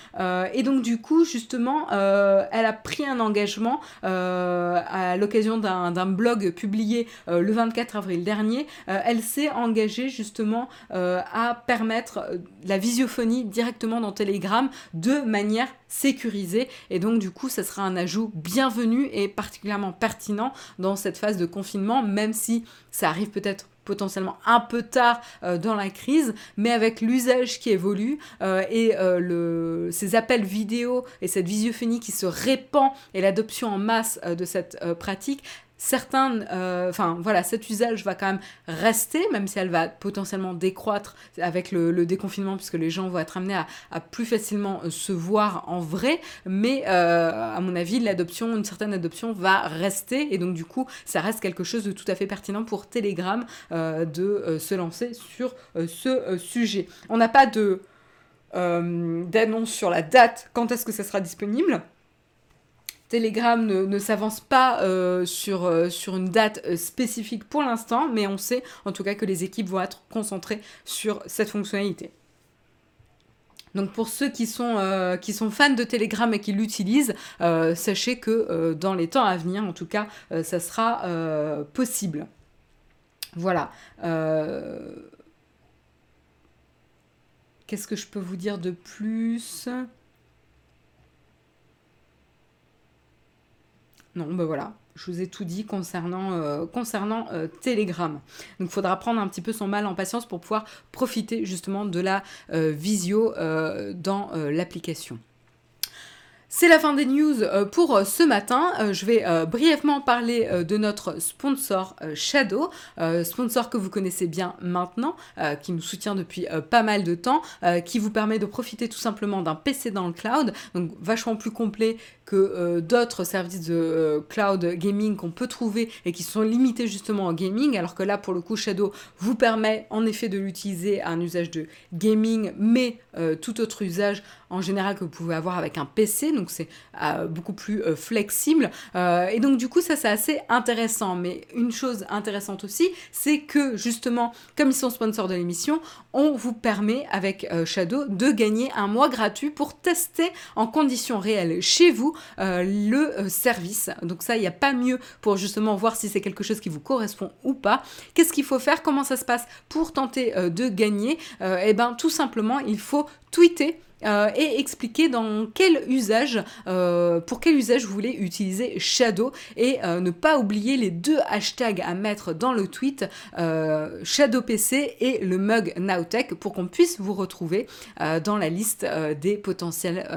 et donc du coup justement elle a pris un engagement à l'occasion d'un blog publié le 24 avril dernier elle s'est engagée justement à permettre la visiophonie directement dans Telegram de manière sécurisée et donc du coup ça sera un ajout bienvenu et particulièrement pertinent dans cette phase de confinement même si ça arrive peut-être potentiellement un peu tard euh, dans la crise, mais avec l'usage qui évolue euh, et euh, ces appels vidéo et cette visiophonie qui se répand et l'adoption en masse de cette pratique, certains, euh, enfin voilà, cet usage va quand même rester, même si elle va potentiellement décroître avec le, déconfinement, puisque les gens vont être amenés à, plus facilement euh, se voir en vrai. Mais euh, à mon avis, l'adoption, une certaine adoption va rester, et donc du coup, ça reste quelque chose de tout à fait pertinent pour Telegram de se lancer sur ce sujet. On n'a pas d'annonce sur la date quand est-ce que ça sera disponible. Telegram ne, s'avance pas euh, sur, euh, sur une date euh, spécifique pour l'instant, mais on sait en tout cas que les équipes vont être concentrées sur cette fonctionnalité. Donc pour ceux qui sont, qui sont fans de Telegram et qui l'utilisent, sachez que dans les temps à venir, en tout cas, ça sera possible. Voilà. Qu'est-ce que je peux vous dire de plus? Non, ben voilà, je vous ai tout dit concernant, euh, euh, Telegram. Donc il faudra prendre un petit peu son mal en patience pour pouvoir profiter justement de la euh, visio dans l'application. C'est la fin des news euh, pour euh, ce matin. Euh, je vais brièvement parler de notre sponsor Shadow, sponsor que vous connaissez bien maintenant, qui nous soutient depuis pas mal de temps, qui vous permet de profiter tout simplement d'un PC dans le cloud, donc vachement plus complet que d'autres services de cloud gaming qu'on peut trouver et qui sont limités justement en gaming, alors que là pour le coup Shadow vous permet en effet de l'utiliser à un usage de gaming, mais tout autre usage en général que vous pouvez avoir avec un PC c'est beaucoup plus flexible. et donc du coup, ça c'est assez intéressant. Mais une chose intéressante aussi, c'est que justement, comme ils sont sponsors de l'émission, on vous permet avec Shadow de gagner un mois gratuit pour tester en conditions réelles chez vous le service. Donc ça, il n'y a pas mieux pour justement voir si c'est quelque chose qui vous correspond ou pas. Qu'est-ce qu'il faut faire? Comment ça se passe? Pour tenter de gagner Eh bien, tout simplement, il faut tweeter euh, et expliquer dans quel usage, euh, pour quel usage vous voulez utiliser Shadow et euh, ne pas oublier les deux hashtags à mettre dans le tweet Shadow PC et le mug Nowtech pour qu'on puisse vous retrouver dans la liste des potentiels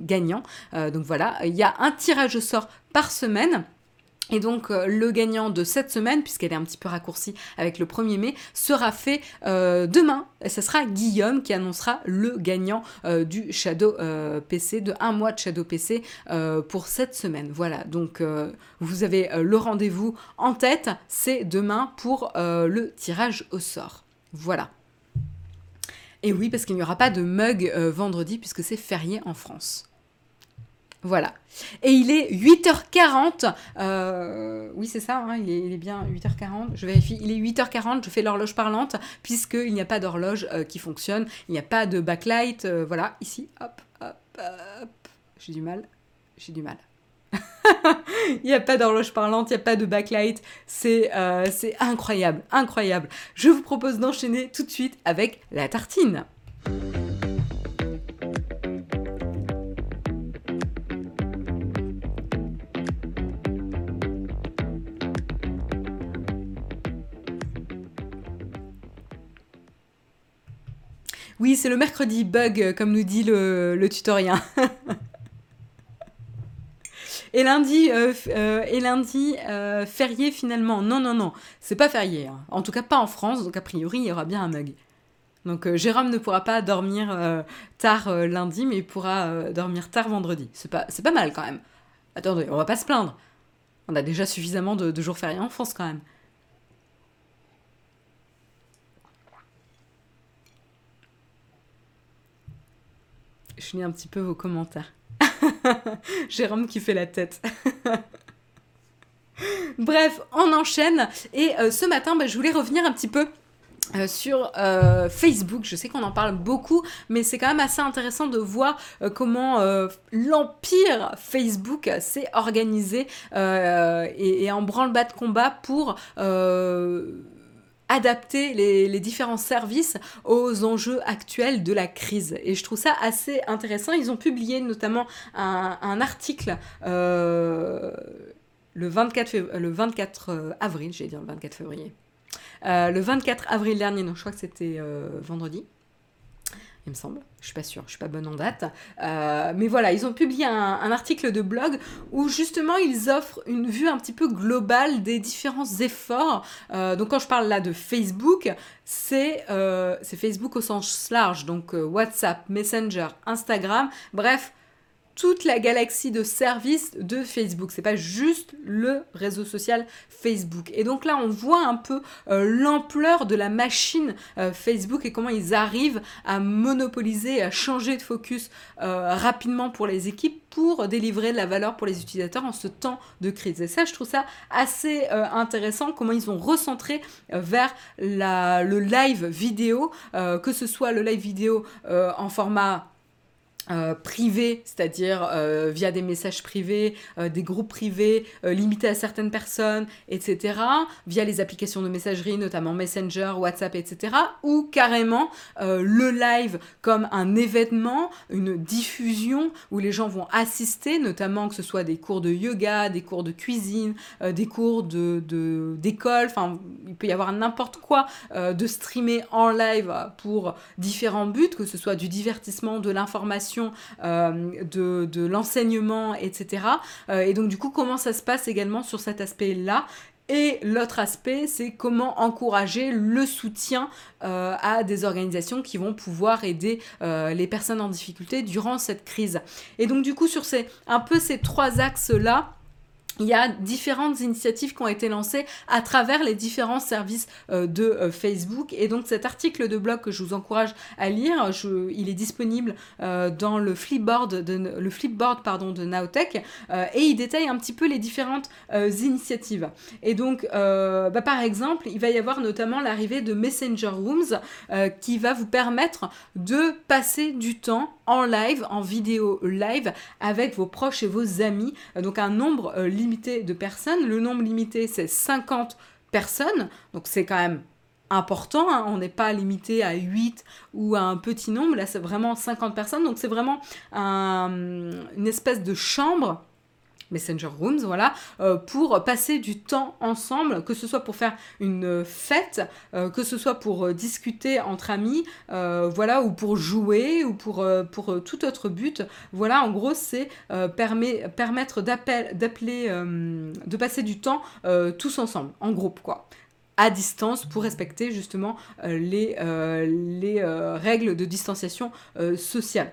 gagnants. donc voilà, il y a un tirage au sort par semaine. Et donc euh, le gagnant de cette semaine, puisqu'elle est un petit peu raccourcie avec le 1er mai, sera fait euh, demain. Et ce sera Guillaume qui annoncera le gagnant euh, du Shadow PC, de un mois de Shadow PC pour cette semaine. Voilà, donc vous avez le rendez-vous en tête, c'est demain pour le tirage au sort. Voilà. Et oui, parce qu'il n'y aura pas de mug vendredi puisque c'est férié en France. Voilà. Et il est 8h40. Euh, oui, c'est ça, hein, il, est, bien 8h40. Je vérifie. Il est 8h40. Je fais l'horloge parlante, puisqu'il n'y a pas d'horloge euh, qui fonctionne. Il n'y a pas de backlight. Euh, voilà, ici. Hop, hop, hop. J'ai du mal. J'ai du mal. (laughs) il n'y a pas d'horloge parlante, il n'y a pas de backlight. C'est incroyable, incroyable. Je vous propose d'enchaîner tout de suite avec la tartine. Oui, c'est le mercredi bug, euh, comme nous dit le, le tutorien. (laughs) et lundi, euh, euh, et lundi férié finalement. Non, non, non, c'est pas férié. Hein. En tout cas, pas en France, donc a priori, il y aura bien un mug. Donc Jérôme ne pourra pas dormir tard lundi, mais il pourra dormir tard vendredi. C'est pas, pas mal quand même. Attendez, on va pas se plaindre. On a déjà suffisamment de jours fériés en France quand même. Je lis un petit peu vos commentaires. (laughs) Jérôme qui fait la tête. (laughs) Bref, on enchaîne. Et euh, ce matin, bah, je voulais revenir un petit peu euh, sur euh, Facebook. Je sais qu'on en parle beaucoup, mais c'est quand même assez intéressant de voir comment l'empire Facebook s'est organisé et, et, en branle-bas de combat pour adapter les, différents services aux enjeux actuels de la crise. Et je trouve ça assez intéressant. Ils ont publié notamment un, article euh, le 24, le 24 euh, avril, j'ai dire le 24 février. Euh, le 24 avril dernier, non, je crois que c'était vendredi il me semble. Je suis pas sûre, je suis pas bonne en date. Euh, mais voilà, ils ont publié un, article de blog où justement ils offrent une vue un petit peu globale des différents efforts. Euh, donc quand je parle là de Facebook, c'est euh, Facebook au sens large, donc WhatsApp, Messenger, Instagram, bref toute la galaxie de services de Facebook. C'est pas juste le réseau social Facebook. Et donc là, on voit un peu euh, l'ampleur de la machine euh, Facebook et comment ils arrivent à monopoliser, à changer de focus euh, rapidement pour les équipes pour délivrer de la valeur pour les utilisateurs en ce temps de crise. Et ça, je trouve ça assez intéressant, comment ils ont recentré vers le live vidéo, que ce soit le live vidéo en format euh, privé, c'est-à-dire euh, via des messages privés, euh, des groupes privés limités à certaines personnes, etc., via les applications de messagerie, notamment Messenger, WhatsApp, etc., ou carrément le live comme un événement, une diffusion où les gens vont assister, notamment que ce soit des cours de yoga, des cours de cuisine, des cours de d'école, enfin il peut y avoir n'importe quoi de streamer en live pour différents buts, que ce soit du divertissement, de l'information, euh, de, l'enseignement, etc. Euh, et donc du coup, comment ça se passe également sur cet aspect-là? Et l'autre aspect, c'est comment encourager le soutien euh, à des organisations qui vont pouvoir aider les personnes en difficulté durant cette crise. Et donc du coup, sur ces, un peu ces trois axes-là, il y a différentes initiatives qui ont été lancées à travers les différents services euh, de euh, Facebook. Et donc cet article de blog que je vous encourage à lire, il est disponible euh, dans le flipboard de, le flipboard, pardon, de Nowtech et il détaille un petit peu les différentes initiatives. Et donc, bah, par exemple, il va y avoir notamment l'arrivée de Messenger Rooms qui va vous permettre de passer du temps en live, en vidéo live avec vos proches et vos amis. donc un nombre limité limité de personnes. Le nombre limité, c'est 50 personnes. Donc c'est quand même important. Hein. On n'est pas limité à 8 ou à un petit nombre. Là, c'est vraiment 50 personnes. Donc c'est vraiment une espèce de chambre Messenger Rooms, voilà, euh, pour passer du temps ensemble, que ce soit pour faire une fête, euh, que ce soit pour euh, discuter entre amis, voilà, ou pour jouer, ou pour, pour tout autre but. Voilà, en gros, c'est permet, permettre d'appeler, de passer du temps tous ensemble, en groupe, quoi à distance pour respecter justement les, les règles de distanciation sociale.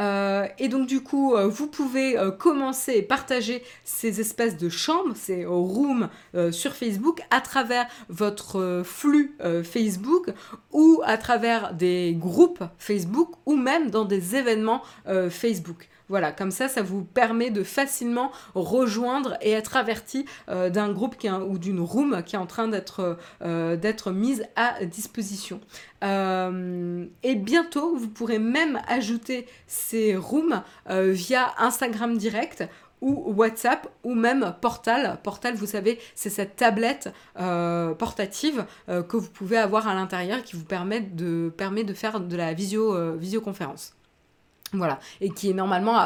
Euh, et donc du coup, euh, vous pouvez euh, commencer et partager ces espèces de chambres, ces rooms sur Facebook à travers votre flux Facebook ou à travers des groupes Facebook ou même dans des événements Facebook. Voilà, comme ça, ça vous permet de facilement rejoindre et être averti euh, d'un groupe ou d'une room qui est en train d'être euh, mise à disposition. Euh, et bientôt, vous pourrez même ajouter ces rooms via Instagram direct ou WhatsApp ou même Portal. Portal, vous savez, c'est cette tablette portative que vous pouvez avoir à l'intérieur qui vous permet de, faire de la visio, visioconférence. Voilà, et qui normalement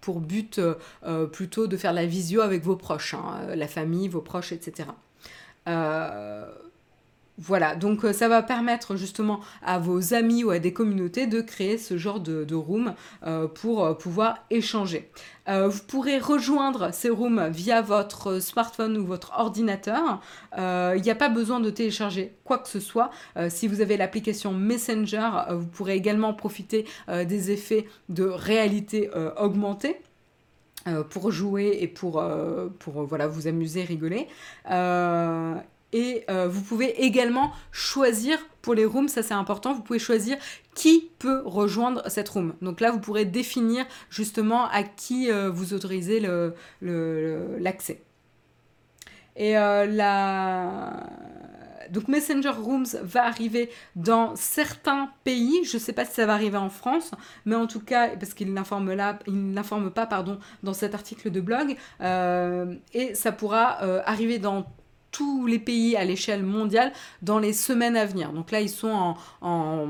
pour but euh, euh, plutôt de faire la visio avec vos proches, hein, la famille, vos proches, etc. voilà, donc ça va permettre justement à vos amis ou à des communautés de créer ce genre de, room pour pouvoir échanger. Euh, vous pourrez rejoindre ces rooms via votre smartphone ou votre ordinateur. Il euh, n'y a pas besoin de télécharger quoi que ce soit. Euh, si vous avez l'application Messenger, vous pourrez également profiter des effets de réalité augmentée pour jouer et pour, pour voilà, vous amuser, rigoler. Et euh, vous pouvez également choisir pour les rooms, ça c'est important, vous pouvez choisir qui peut rejoindre cette room. Donc là, vous pourrez définir justement à qui euh, vous autorisez l'accès. Et euh, la... Donc Messenger Rooms va arriver dans certains pays. Je ne sais pas si ça va arriver en France, mais en tout cas, parce qu'il n'informe là, il n'informe pas pardon, dans cet article de blog. et ça pourra arriver dans tous les pays à l'échelle mondiale dans les semaines à venir. Donc là, ils sont en,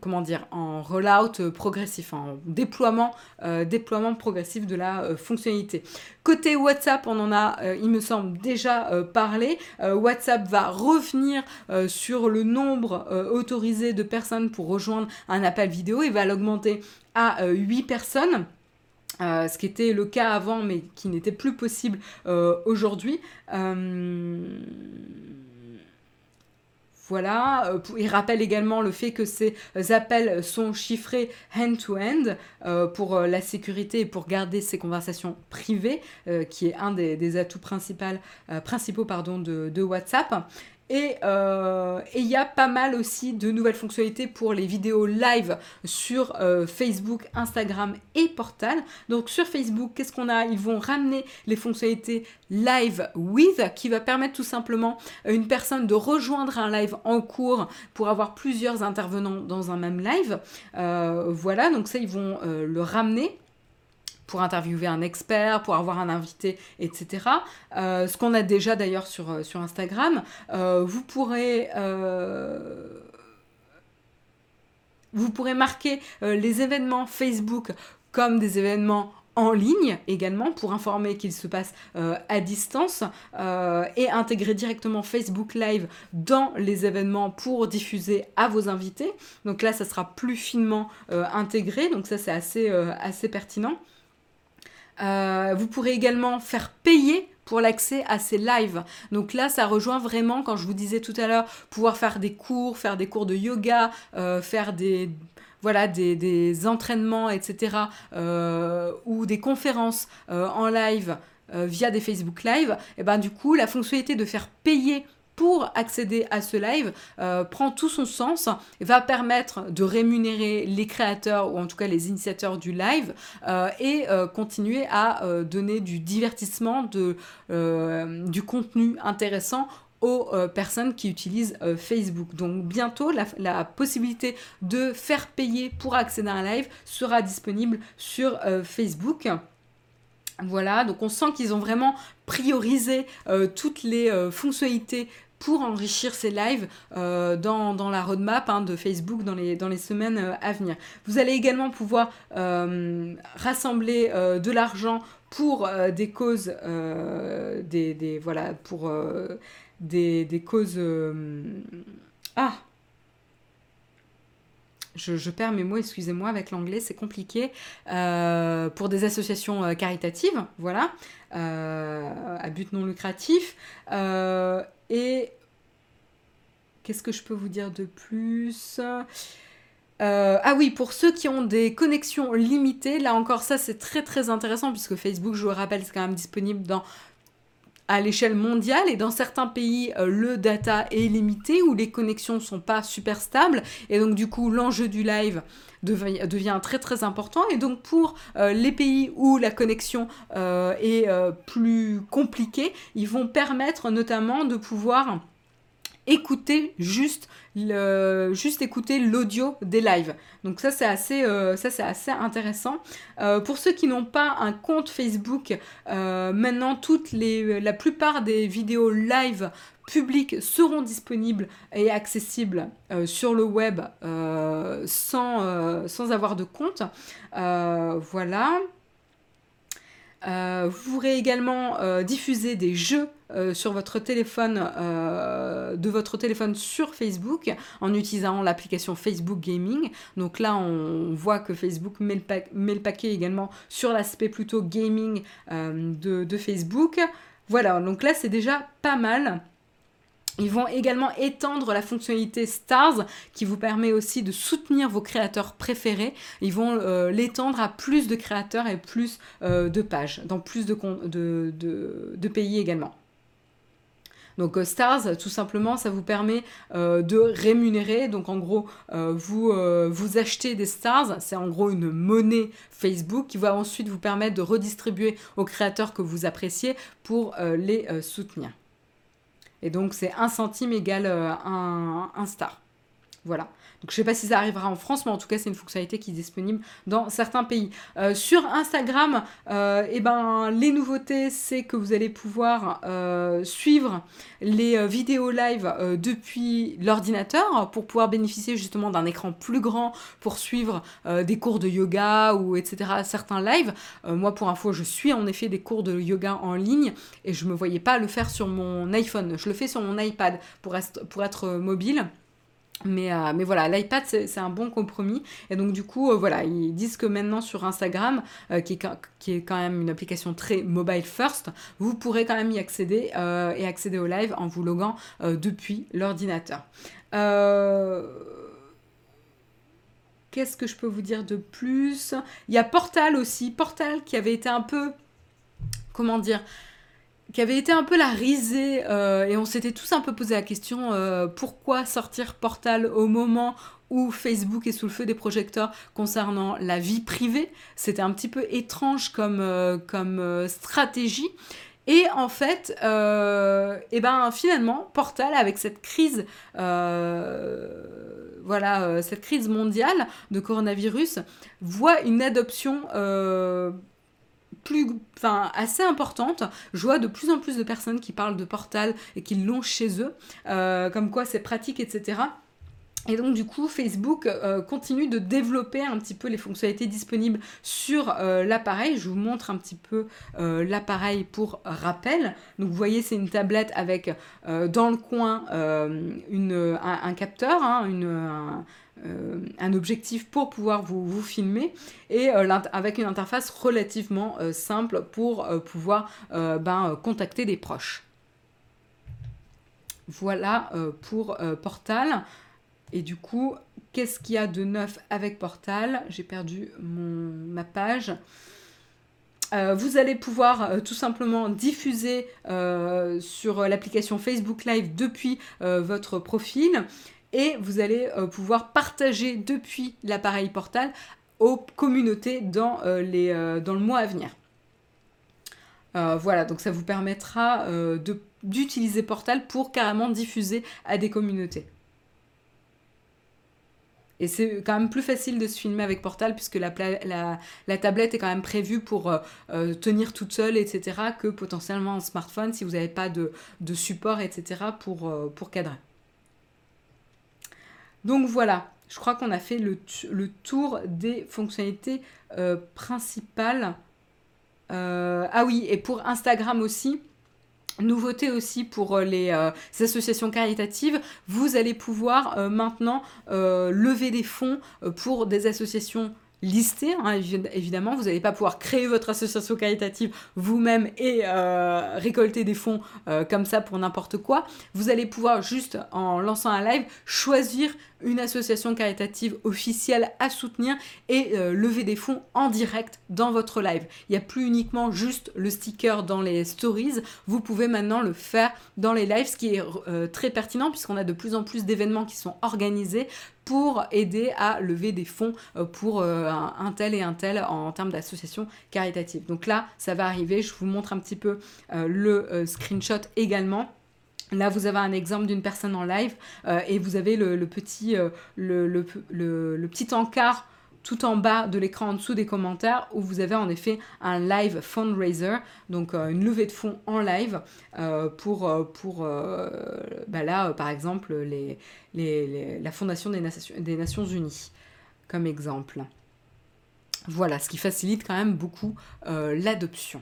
comment dire, en rollout progressif, en déploiement, euh, déploiement progressif de la euh, fonctionnalité. Côté WhatsApp, on en a, euh, il me semble, déjà parlé. WhatsApp va revenir sur le nombre autorisé de personnes pour rejoindre un appel vidéo et va l'augmenter à 8 personnes. Euh, ce qui était le cas avant mais qui n'était plus possible euh, aujourd'hui. Euh, voilà, il rappelle également le fait que ces appels sont chiffrés hand-to-hand pour la sécurité et pour garder ces conversations privées, qui est un des, atouts principaux pardon, de, de WhatsApp. Euh, et il y a pas mal aussi de nouvelles fonctionnalités pour les vidéos live sur euh, Facebook, Instagram et Portal. Donc sur Facebook, qu'est-ce qu'on a? Ils vont ramener les fonctionnalités live with qui va permettre tout simplement à une personne de rejoindre un live en cours pour avoir plusieurs intervenants dans un même live. Euh, voilà, donc ça ils vont le ramener pour interviewer un expert, pour avoir un invité, etc. Euh, ce qu'on a déjà d'ailleurs sur, euh, sur Instagram. Euh, vous pourrez... vous pourrez marquer les événements Facebook comme des événements en ligne également pour informer qu'il se passe à distance et intégrer directement Facebook Live dans les événements pour diffuser à vos invités. Donc là, ça sera plus finement intégré, donc ça c'est assez, assez pertinent. Euh, vous pourrez également faire payer pour l'accès à ces lives. Donc là, ça rejoint vraiment, quand je vous disais tout à l'heure, pouvoir faire des cours, faire des cours de yoga, euh, faire des, voilà, des, entraînements, etc., euh, ou des conférences en live via des Facebook Live, et ben du coup la fonctionnalité de faire payer pour accéder à ce live euh, prend tout son sens va permettre de rémunérer les créateurs ou en tout cas les initiateurs du live euh, et euh, continuer à donner du divertissement, du contenu intéressant aux personnes qui utilisent Facebook. Donc bientôt, la, possibilité de faire payer pour accéder à un live sera disponible sur Facebook. Voilà, donc on sent qu'ils ont vraiment priorisé toutes les fonctionnalités pour enrichir ces lives euh, dans, la roadmap hein, de Facebook dans les, dans les semaines euh, à venir. Vous allez également pouvoir euh, rassembler de l'argent pour des causes, des, voilà, pour des, des, causes... ah je, perds mes mots, excusez-moi, avec l'anglais, c'est compliqué, pour des associations caritatives, voilà, à but non lucratif. Et qu'est-ce que je peux vous dire de plus? Euh, ah oui, pour ceux qui ont des connexions limitées, là encore ça c'est très très intéressant puisque Facebook, je vous rappelle, c'est quand même disponible dans à l'échelle mondiale et dans certains pays euh, le data est limité ou les connexions sont pas super stables. Et donc du coup l'enjeu du live devient, très très important. Et donc pour euh, les pays où la connexion euh, est plus compliquée ils vont permettre notamment de pouvoir écouter juste juste écouter l'audio des lives. Donc ça c'est assez, euh, ça, c'est assez intéressant. Euh, pour ceux qui n'ont pas un compte Facebook, euh, maintenant toutes les, la plupart des vidéos live publiques seront disponibles et accessibles sur le web sans, sans avoir de compte. voilà. Vous pourrez également diffuser des jeux euh, sur votre téléphone, euh, de votre téléphone sur Facebook en utilisant l'application Facebook Gaming. Donc là, on voit que Facebook met le, paquet également sur l'aspect plutôt gaming euh, de, Facebook. Voilà, donc là, c'est déjà pas mal. Ils vont également étendre la fonctionnalité Stars qui vous permet aussi de soutenir vos créateurs préférés. Ils vont l'étendre à plus de créateurs et plus de pages, dans plus de pays également. Donc euh, Stars, tout simplement, ça vous permet euh, de rémunérer. Donc en gros, euh, vous, vous achetez des Stars, c'est en gros une monnaie Facebook qui va ensuite vous permettre de redistribuer aux créateurs que vous appréciez pour les soutenir. Et donc c'est un centime égal un, un star. Voilà. Donc je sais pas si ça arrivera en France, mais en tout cas c'est une fonctionnalité qui est disponible dans certains pays. Euh, sur Instagram, euh, eh ben, les nouveautés, c'est que vous allez pouvoir euh, suivre les vidéos live depuis l'ordinateur pour pouvoir bénéficier justement d'un écran plus grand pour suivre des cours de yoga ou etc. certains lives. moi pour info, je suis en effet des cours de yoga en ligne et je me voyais pas le faire sur mon iPhone. Je le fais sur mon iPad pour être mobile. Mais, euh, mais voilà, l'iPad, c'est un bon compromis. Et donc, du coup, euh, voilà, ils disent que maintenant sur Instagram, euh, qui, est, qui, est, quand même une application très mobile first, vous pourrez quand même y accéder et accéder au live en vous loguant depuis l'ordinateur. Qu'est-ce que je peux vous dire de plus? Il y a Portal aussi. Portal qui avait été un peu. Comment dire qui avait été un peu la risée euh, et on s'était tous un peu posé la question euh, pourquoi sortir Portal au moment où Facebook est sous le feu des projecteurs concernant la vie privée? C'était un petit peu étrange comme, euh, comme stratégie. Et en fait, et eh ben finalement, Portal avec cette crise, voilà, cette crise mondiale de coronavirus, voit une adoption plus, enfin, assez importante. Je vois de plus en plus de personnes qui parlent de Portal et qui l'ont chez eux, euh, comme quoi c'est pratique, etc. Et donc du coup, Facebook euh, continue de développer un petit peu les fonctionnalités disponibles sur euh, l'appareil. Je vous montre un petit peu l'appareil pour rappel. Donc vous voyez, c'est une tablette avec dans le coin un, capteur, hein, euh, un objectif pour pouvoir vous, filmer et euh, avec une interface relativement euh, simple pour pouvoir ben, contacter des proches. Voilà pour Portal. Et du coup, qu'est-ce qu'il y a de neuf avec Portal? J'ai perdu mon, ma page. Euh, vous allez pouvoir euh, tout simplement diffuser euh, sur l'application Facebook Live depuis votre profil et vous allez pouvoir partager depuis l'appareil portal aux communautés dans, les, dans le mois à venir. voilà, donc ça vous permettra d'utiliser Portal pour carrément diffuser à des communautés. Et c'est quand même plus facile de se filmer avec Portal puisque la, la, tablette est quand même prévue pour euh, euh, tenir toute seule, etc., que potentiellement un smartphone si vous n'avez pas de, support, etc., pour, euh, pour cadrer. Donc voilà, je crois qu'on a fait le, tour des fonctionnalités principales. ah oui, et pour Instagram aussi, Nouveauté aussi pour euh, les, euh, associations caritatives, vous allez pouvoir euh, maintenant lever des fonds pour des associations listées. Hein, évidemment, vous n'allez pas pouvoir créer votre association caritative vous-même et récolter des fonds comme ça pour n'importe quoi. Vous allez pouvoir juste en lançant un live choisir une association caritative officielle à soutenir et euh, lever des fonds en direct dans votre live. Il n'y a plus uniquement juste le sticker dans les stories, vous pouvez maintenant le faire dans les lives, ce qui est euh, très pertinent puisqu'on a de plus en plus d'événements qui sont organisés pour aider à lever des fonds euh, pour un, tel et un tel en, termes d'association caritative. Donc là, ça va arriver, je vous montre un petit peu le screenshot également. Là, vous avez un exemple d'une personne en live euh, et vous avez le, petit, euh, le, petit encart tout en bas de l'écran en dessous des commentaires où vous avez en effet un live fundraiser, donc euh, une levée de fonds en live pour, pour bah par exemple, la Fondation des Nations Unies, comme exemple. Voilà, ce qui facilite quand même beaucoup l'adoption.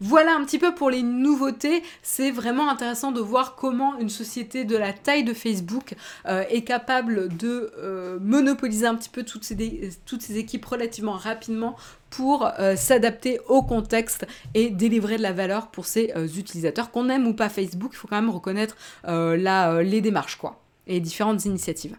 Voilà un petit peu pour les nouveautés. C'est vraiment intéressant de voir comment une société de la taille de Facebook euh, est capable de euh, monopoliser un petit peu toutes ces, équipes relativement rapidement pour euh, s'adapter au contexte et délivrer de la valeur pour ses utilisateurs. Qu'on aime ou pas Facebook, il faut quand même reconnaître les démarches quoi, et différentes initiatives.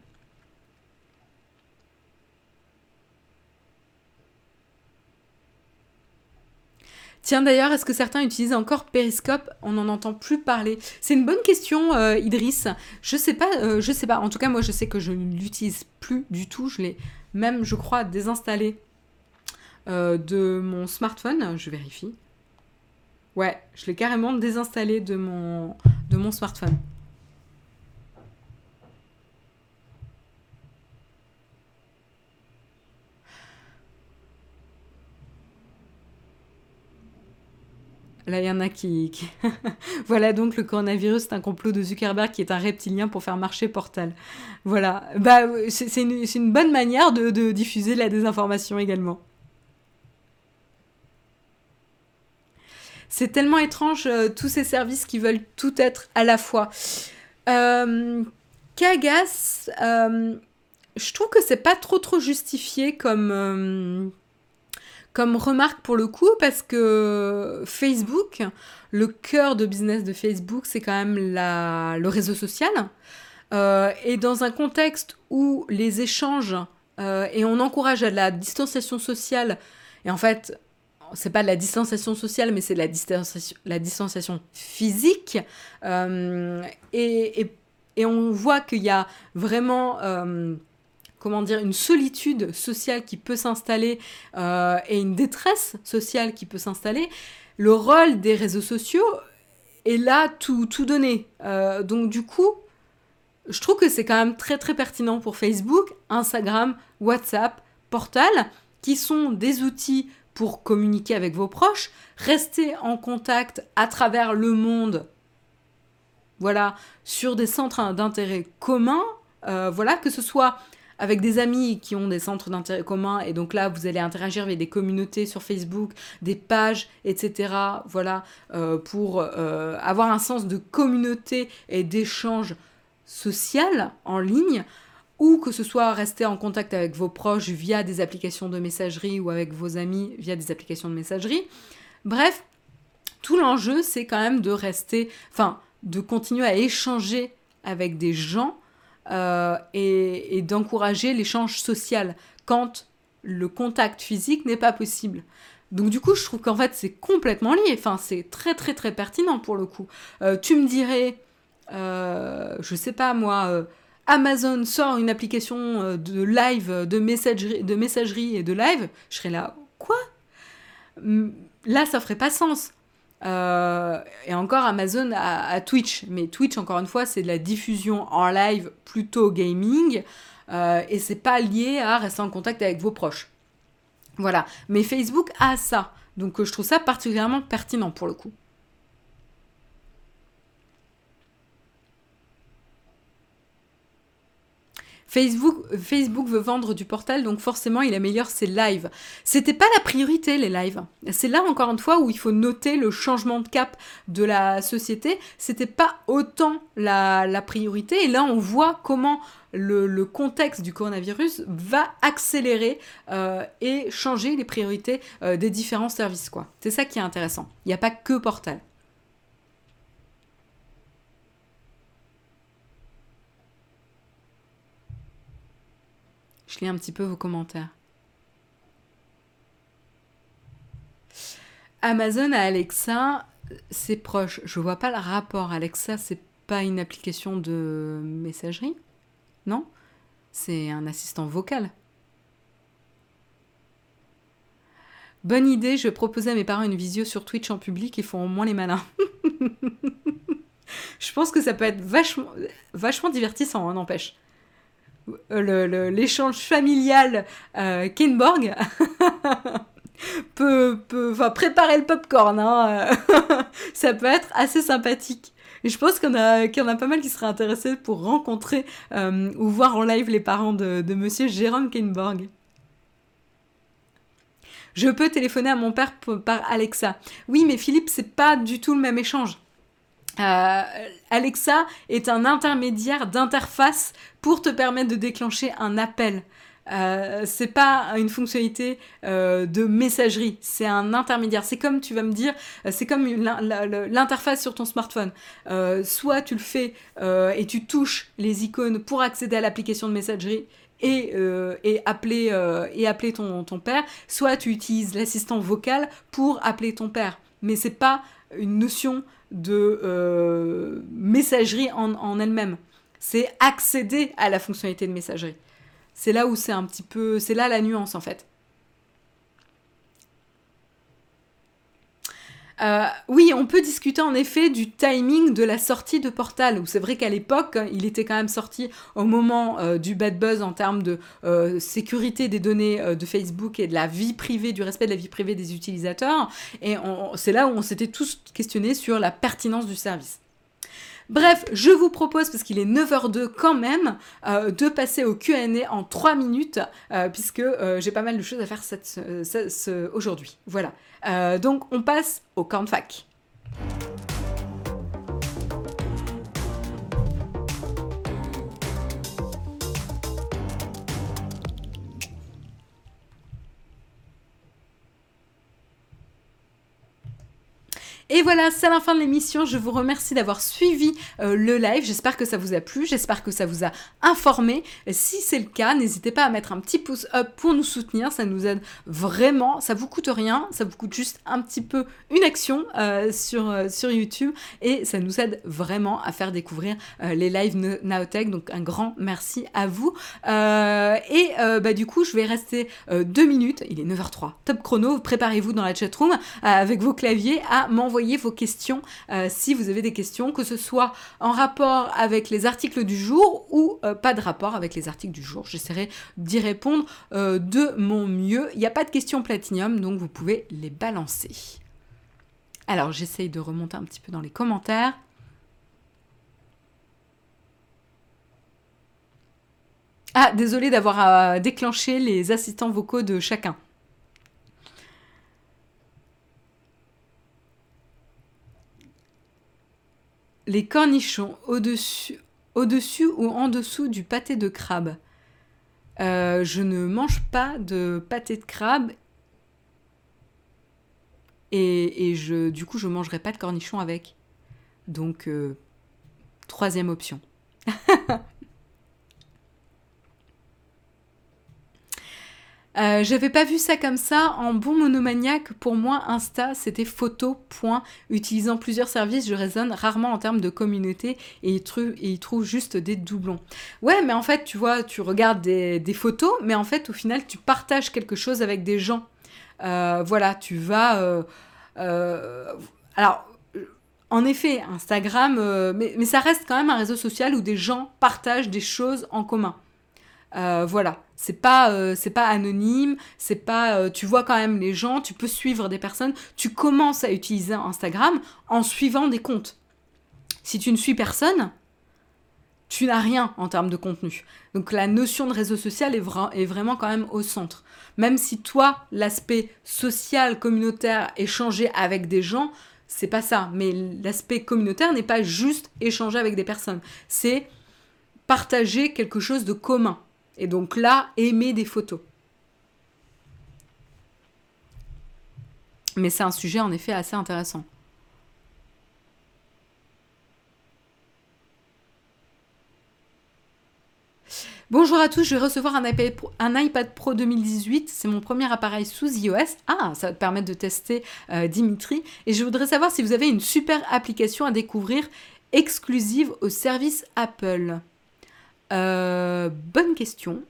Tiens d'ailleurs, est-ce que certains utilisent encore Periscope? On n'en entend plus parler. C'est une bonne question, euh, Idriss. Je sais pas, euh, je sais pas. En tout cas, moi, je sais que je ne l'utilise plus du tout. Je l'ai même, je crois, désinstallé euh, de mon smartphone. Je vérifie. Ouais, je l'ai carrément désinstallé de mon, de mon smartphone. Là, il y en a qui... (laughs) voilà donc le coronavirus, c'est un complot de Zuckerberg qui est un reptilien pour faire marcher Portal. Voilà. Bah, c'est une, bonne manière de, diffuser la désinformation également. C'est tellement étrange, euh, tous ces services qui veulent tout être à la fois. Euh, euh, je trouve que c'est pas trop trop justifié comme euh, comme remarque pour le coup parce que Facebook, le cœur de business de Facebook, c'est quand même la, le réseau social. Euh, et dans un contexte où les échanges euh, et on encourage à la distanciation sociale, et en fait, c'est pas de la distanciation sociale, mais c'est la distanciation, la distanciation physique, euh, et, et, et, on voit qu'il y a vraiment comment dire, une solitude sociale qui peut s'installer euh, et une détresse sociale qui peut s'installer, le rôle des réseaux sociaux est là tout, tout donné. Euh, donc du coup, je trouve que c'est quand même très très pertinent pour Facebook, Instagram, WhatsApp, Portal, qui sont des outils pour communiquer avec vos proches, rester en contact à travers le monde, voilà, sur des centres d'intérêt communs, euh, voilà, que ce soit avec des amis qui ont des centres d'intérêt communs et donc là vous allez interagir avec des communautés sur Facebook, des pages, etc. Voilà, euh, pour euh, avoir un sens de communauté et d'échange social en ligne ou que ce soit rester en contact avec vos proches via des applications de messagerie ou avec vos amis via des applications de messagerie. Bref, tout l'enjeu c'est quand même de rester, enfin, de continuer à échanger avec des gens euh, et, d'encourager l'échange social quand le contact physique n'est pas possible. Donc du coup, je trouve qu'en fait, c'est complètement lié. Enfin, c'est très très très pertinent pour le coup. Euh, tu me dirais, euh, je sais pas moi, Amazon sort une application de live, de messagerie, de messagerie et de live, je serais là, quoi? Là, ça ferait pas sens. Et encore Amazon à, Twitch, mais Twitch encore une fois c'est de la diffusion en live plutôt gaming et c'est pas lié à rester en contact avec vos proches. Voilà. Mais Facebook a ça. Donc euh, je trouve ça particulièrement pertinent pour le coup. Facebook, veut vendre du portal, donc forcément il améliore ses lives. C'était pas la priorité les lives. C'est là encore une fois où il faut noter le changement de cap de la société. C'était pas autant la, la priorité. Et là on voit comment le, contexte du coronavirus va accélérer euh, et changer les priorités euh, des différents services. C'est ça qui est intéressant. Il n'y a pas que Portal. Je lis un petit peu vos commentaires. Amazon à Alexa, c'est proche. Je vois pas le rapport. Alexa, c'est pas une application de messagerie? Non? C'est un assistant vocal. Bonne idée, je proposer à mes parents une visio sur Twitch en public, ils font au moins les malins. (laughs) je pense que ça peut être vachement, vachement divertissant, hein, n'empêche. L'échange familial euh, Kenborg (laughs) peut, préparer le popcorn. Hein. (laughs) ça peut être assez sympathique. Et je pense qu'il y, en a pas mal qui seraient intéressés pour rencontrer euh, ou voir en live les parents de, monsieur Jérôme Kenborg. Je peux téléphoner à mon père par Alexa. Oui, mais Philippe, c'est pas du tout le même échange. Euh, Alexa est un intermédiaire d'interface pour te permettre de déclencher un appel. Euh, c'est pas une fonctionnalité euh, de messagerie, c'est un intermédiaire. C'est comme tu vas me dire, c'est comme l'interface sur ton smartphone. soit tu le fais et tu touches les icônes pour accéder à l'application de messagerie et, et appeler, et appeler ton, ton, père, soit tu utilises l'assistant vocal pour appeler ton père. Mais c'est pas une notion de messagerie en, en elle-même. C'est accéder à la fonctionnalité de messagerie. C'est là où c'est un petit peu. C'est là la nuance en fait. Euh, oui, on peut discuter en effet du timing de la sortie de Portal, où c'est vrai qu'à l'époque, il était quand même sorti au moment euh, du bad buzz en termes de euh, sécurité des données de Facebook et de la vie privée, du respect de la vie privée des utilisateurs. Et c'est là où on s'était tous questionnés sur la pertinence du service. Bref, je vous propose, parce qu'il est 9h02 quand même, euh, de passer au QA en 3 minutes, euh, puisque euh, j'ai pas mal de choses à faire aujourd'hui. Voilà. donc on passe au cornfac. Et voilà, c'est la fin de l'émission. Je vous remercie d'avoir suivi euh, le live. J'espère que ça vous a plu, j'espère que ça vous a informé. Si c'est le cas, n'hésitez pas à mettre un petit pouce up pour nous soutenir. Ça nous aide vraiment. Ça vous coûte rien, ça vous coûte juste un petit peu une action euh, sur, euh, sur YouTube et ça nous aide vraiment à faire découvrir les lives Naotech. Donc un grand merci à vous. et bah, du coup, je vais rester deux minutes. Il est 9h03. Top chrono. Préparez-vous dans la chatroom avec vos claviers à m'envoyer vos questions euh, si vous avez des questions, que ce soit en rapport avec les articles du jour ou euh, pas de rapport avec les articles du jour. J'essaierai d'y répondre euh, de mon mieux. Il n'y a pas de questions platinium, donc vous pouvez les balancer. Alors j'essaye de remonter un petit peu dans les commentaires. Ah, désolé d'avoir déclenché les assistants vocaux de chacun. Les cornichons au-dessus, ou en dessous du pâté de crabe. Euh, je ne mange pas de pâté de crabe et, je, du coup je mangerai pas de cornichons avec. Donc euh, troisième option. (laughs) Euh, j'avais pas vu ça comme ça. En bon monomaniaque, pour moi, Insta, c'était photo, point. Utilisant plusieurs services, je raisonne rarement en termes de communauté et il, trouve juste des doublons. Ouais, mais en fait, tu vois, tu regardes des, photos, mais en fait, au final, tu partages quelque chose avec des gens. Euh, voilà, tu vas... Euh, alors, en effet, Instagram, mais ça reste quand même un réseau social où des gens partagent des choses en commun. Euh, voilà, c'est pas euh, c'est pas anonyme, c'est pas euh, tu vois quand même les gens, tu peux suivre des personnes, tu commences à utiliser Instagram en suivant des comptes. Si tu ne suis personne, tu n'as rien en termes de contenu. Donc la notion de réseau social est, est vraiment quand même au centre. Même si toi, l'aspect social, communautaire, échanger avec des gens, c'est pas ça. Mais l'aspect communautaire n'est pas juste échanger avec des personnes. C'est partager quelque chose de commun. Et donc là, aimer des photos. Mais c'est un sujet en effet assez intéressant. Bonjour à tous, je vais recevoir un iPad Pro, un iPad Pro 2018. C'est mon premier appareil sous iOS. Ah, ça va te permettre de tester euh, Dimitri. Et je voudrais savoir si vous avez une super application à découvrir exclusive au service Apple. Euh, bonne question.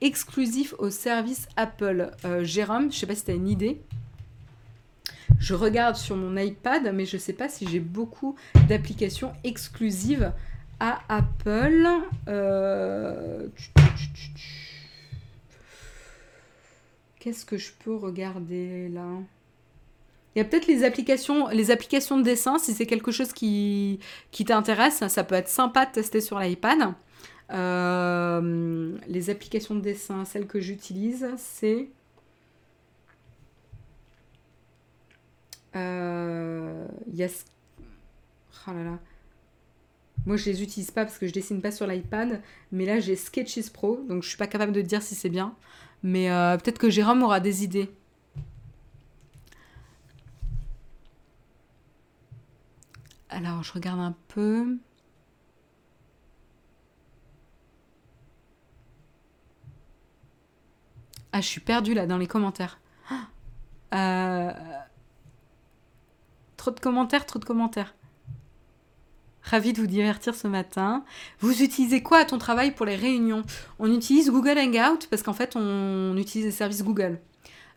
Exclusif au service Apple. Euh, Jérôme, je sais pas si tu as une idée. Je regarde sur mon iPad, mais je ne sais pas si j'ai beaucoup d'applications exclusives à Apple. Euh, qu'est-ce que je peux regarder là? Il y a peut-être les applications, les applications de dessin, si c'est quelque chose qui, qui t'intéresse, ça peut être sympa de tester sur l'iPad. Euh, les applications de dessin, celles que j'utilise, c'est... Euh, yes. Oh là là. Moi, je les utilise pas parce que je dessine pas sur l'iPad, mais là, j'ai Sketches Pro, donc je suis pas capable de dire si c'est bien. Mais euh, peut-être que Jérôme aura des idées. Alors, je regarde un peu. Ah, je suis perdue là dans les commentaires. (gasps) Euh, trop de commentaires, trop de commentaires. Ravi de vous divertir ce matin. Vous utilisez quoi à ton travail pour les réunions? On utilise Google Hangout parce qu'en fait, on utilise les services Google.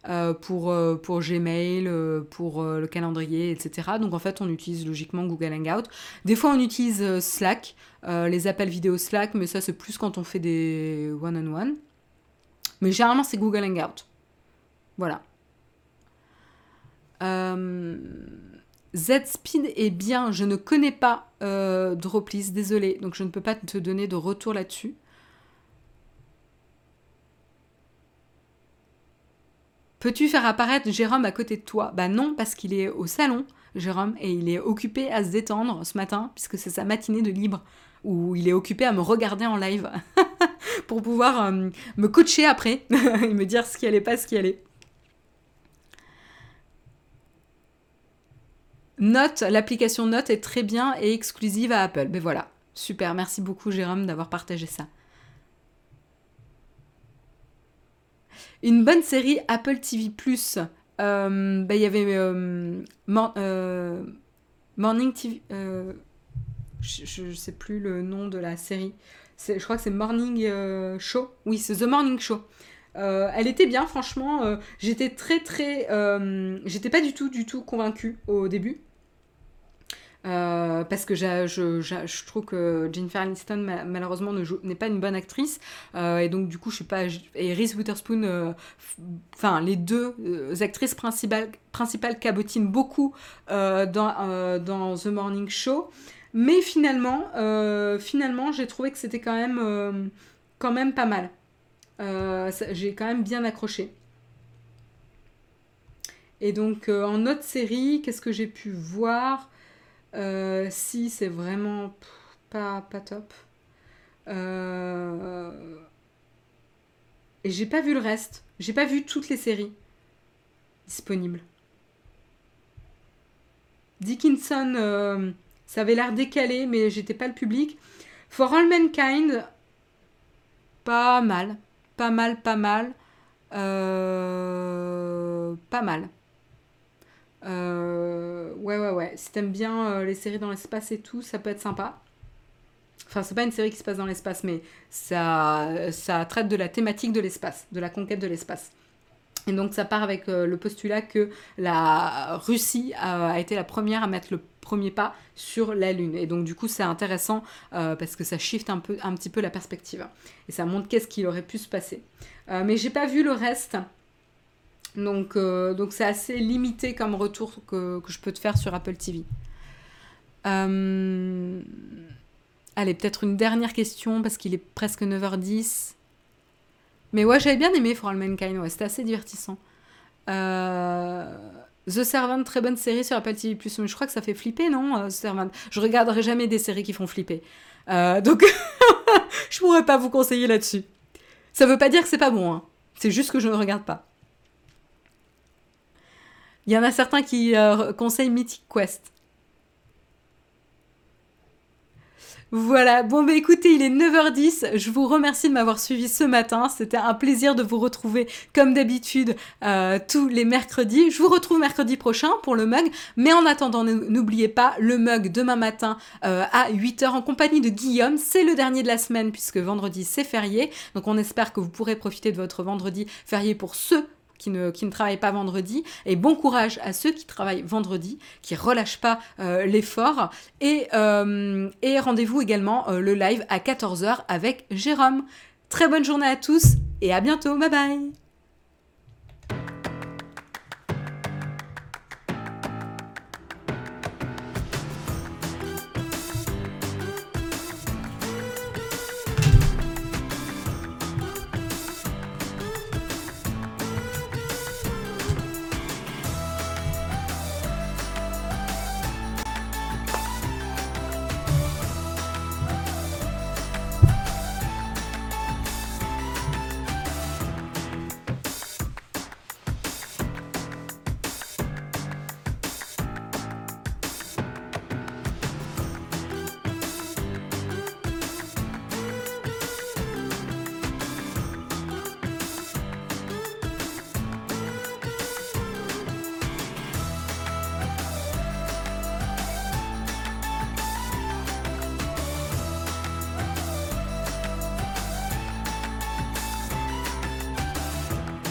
Euh, pour, euh, pour Gmail, euh, pour le calendrier, etc. Donc en fait, on utilise logiquement Google Hangout. Des fois, on utilise Slack, les appels vidéo Slack, mais ça, c'est plus quand on fait des one-on-one. Mais généralement, c'est Google Hangout. Voilà. Z-Speed est bien, je ne connais pas Droplis, désolé, donc je ne peux pas te donner de retour là-dessus. Peux-tu faire apparaître Jérôme à côté de toi? Bah non, parce qu'il est au salon, Jérôme, et il est occupé à se détendre ce matin, puisque c'est sa matinée de libre, où il est occupé à me regarder en live, (laughs) pour pouvoir euh, me coacher après, (laughs) et me dire ce qui allait pas, ce qui allait. Note, l'application Note est très bien et exclusive à Apple. Mais voilà, super, merci beaucoup Jérôme d'avoir partagé ça. Une bonne série Apple TV Plus. Bah, il y avait euh, euh, Morning TV. je ne sais plus le nom de la série. Je crois que c'est Morning Show. Oui, c'est The Morning Show. elle était bien, franchement. j'étais très très. j'étais pas du tout du tout convaincue au début. Euh, parce que je, trouve que Jennifer Aniston malheureusement n'est pas une bonne actrice. Euh, et donc du coup je suis pas et Reese Witherspoon euh, enfin les deux actrices principales principales cabotinent beaucoup dans, dans The Morning Show. Mais finalement finalement j'ai trouvé que c'était quand même quand même pas mal. J'ai quand même bien accroché. Et donc en autre série qu'est-ce que j'ai pu voir? Euh, si c'est vraiment pas, pas top. Euh, et j'ai pas vu le reste. J'ai pas vu toutes les séries disponibles. Dickinson, euh, ça avait l'air décalé, mais j'étais pas le public. For All Mankind, pas mal. Pas mal, pas mal. Pas mal. Euh, ouais, ouais, ouais. Si t'aimes bien euh, les séries dans l'espace et tout, ça peut être sympa. Enfin, c'est pas une série qui se passe dans l'espace, mais ça, ça traite de la thématique de l'espace, de la conquête de l'espace. Et donc ça part avec le postulat que la Russie a, été la première à mettre le premier pas sur la Lune. Et donc du coup c'est intéressant parce que ça shift un, peu, un petit peu la perspective. Et ça montre qu'est-ce qu'il aurait pu se passer. mais j'ai pas vu le reste. Donc, euh, donc c'est assez limité comme retour que, je peux te faire sur Apple TV. Euh, allez, peut-être une dernière question parce qu'il est presque 9h10. Mais ouais, j'avais bien aimé For All Mankind, ouais, c'était assez divertissant. Euh, The Servant, très bonne série sur Apple TV+. Je crois que ça fait flipper, non, The Servant? Je regarderai jamais des séries qui font flipper. donc, (laughs) je pourrais pas vous conseiller là-dessus. Ça veut pas dire que c'est pas bon, hein. c'est juste que je ne regarde pas. Il y en a certains qui euh, conseillent Mythic Quest. Voilà, bon bah écoutez, il est 9h10, je vous remercie de m'avoir suivi ce matin, c'était un plaisir de vous retrouver comme d'habitude euh, tous les mercredis. Je vous retrouve mercredi prochain pour le mug, mais en attendant, n'oubliez pas le mug demain matin euh, à 8h en compagnie de Guillaume, c'est le dernier de la semaine puisque vendredi c'est férié, donc on espère que vous pourrez profiter de votre vendredi férié pour ceux qui ne, travaillent pas vendredi. Et bon courage à ceux qui travaillent vendredi, qui relâchent pas euh, l'effort. Et, euh, et rendez-vous également euh, le live à 14h avec Jérôme. Très bonne journée à tous et à bientôt. Bye bye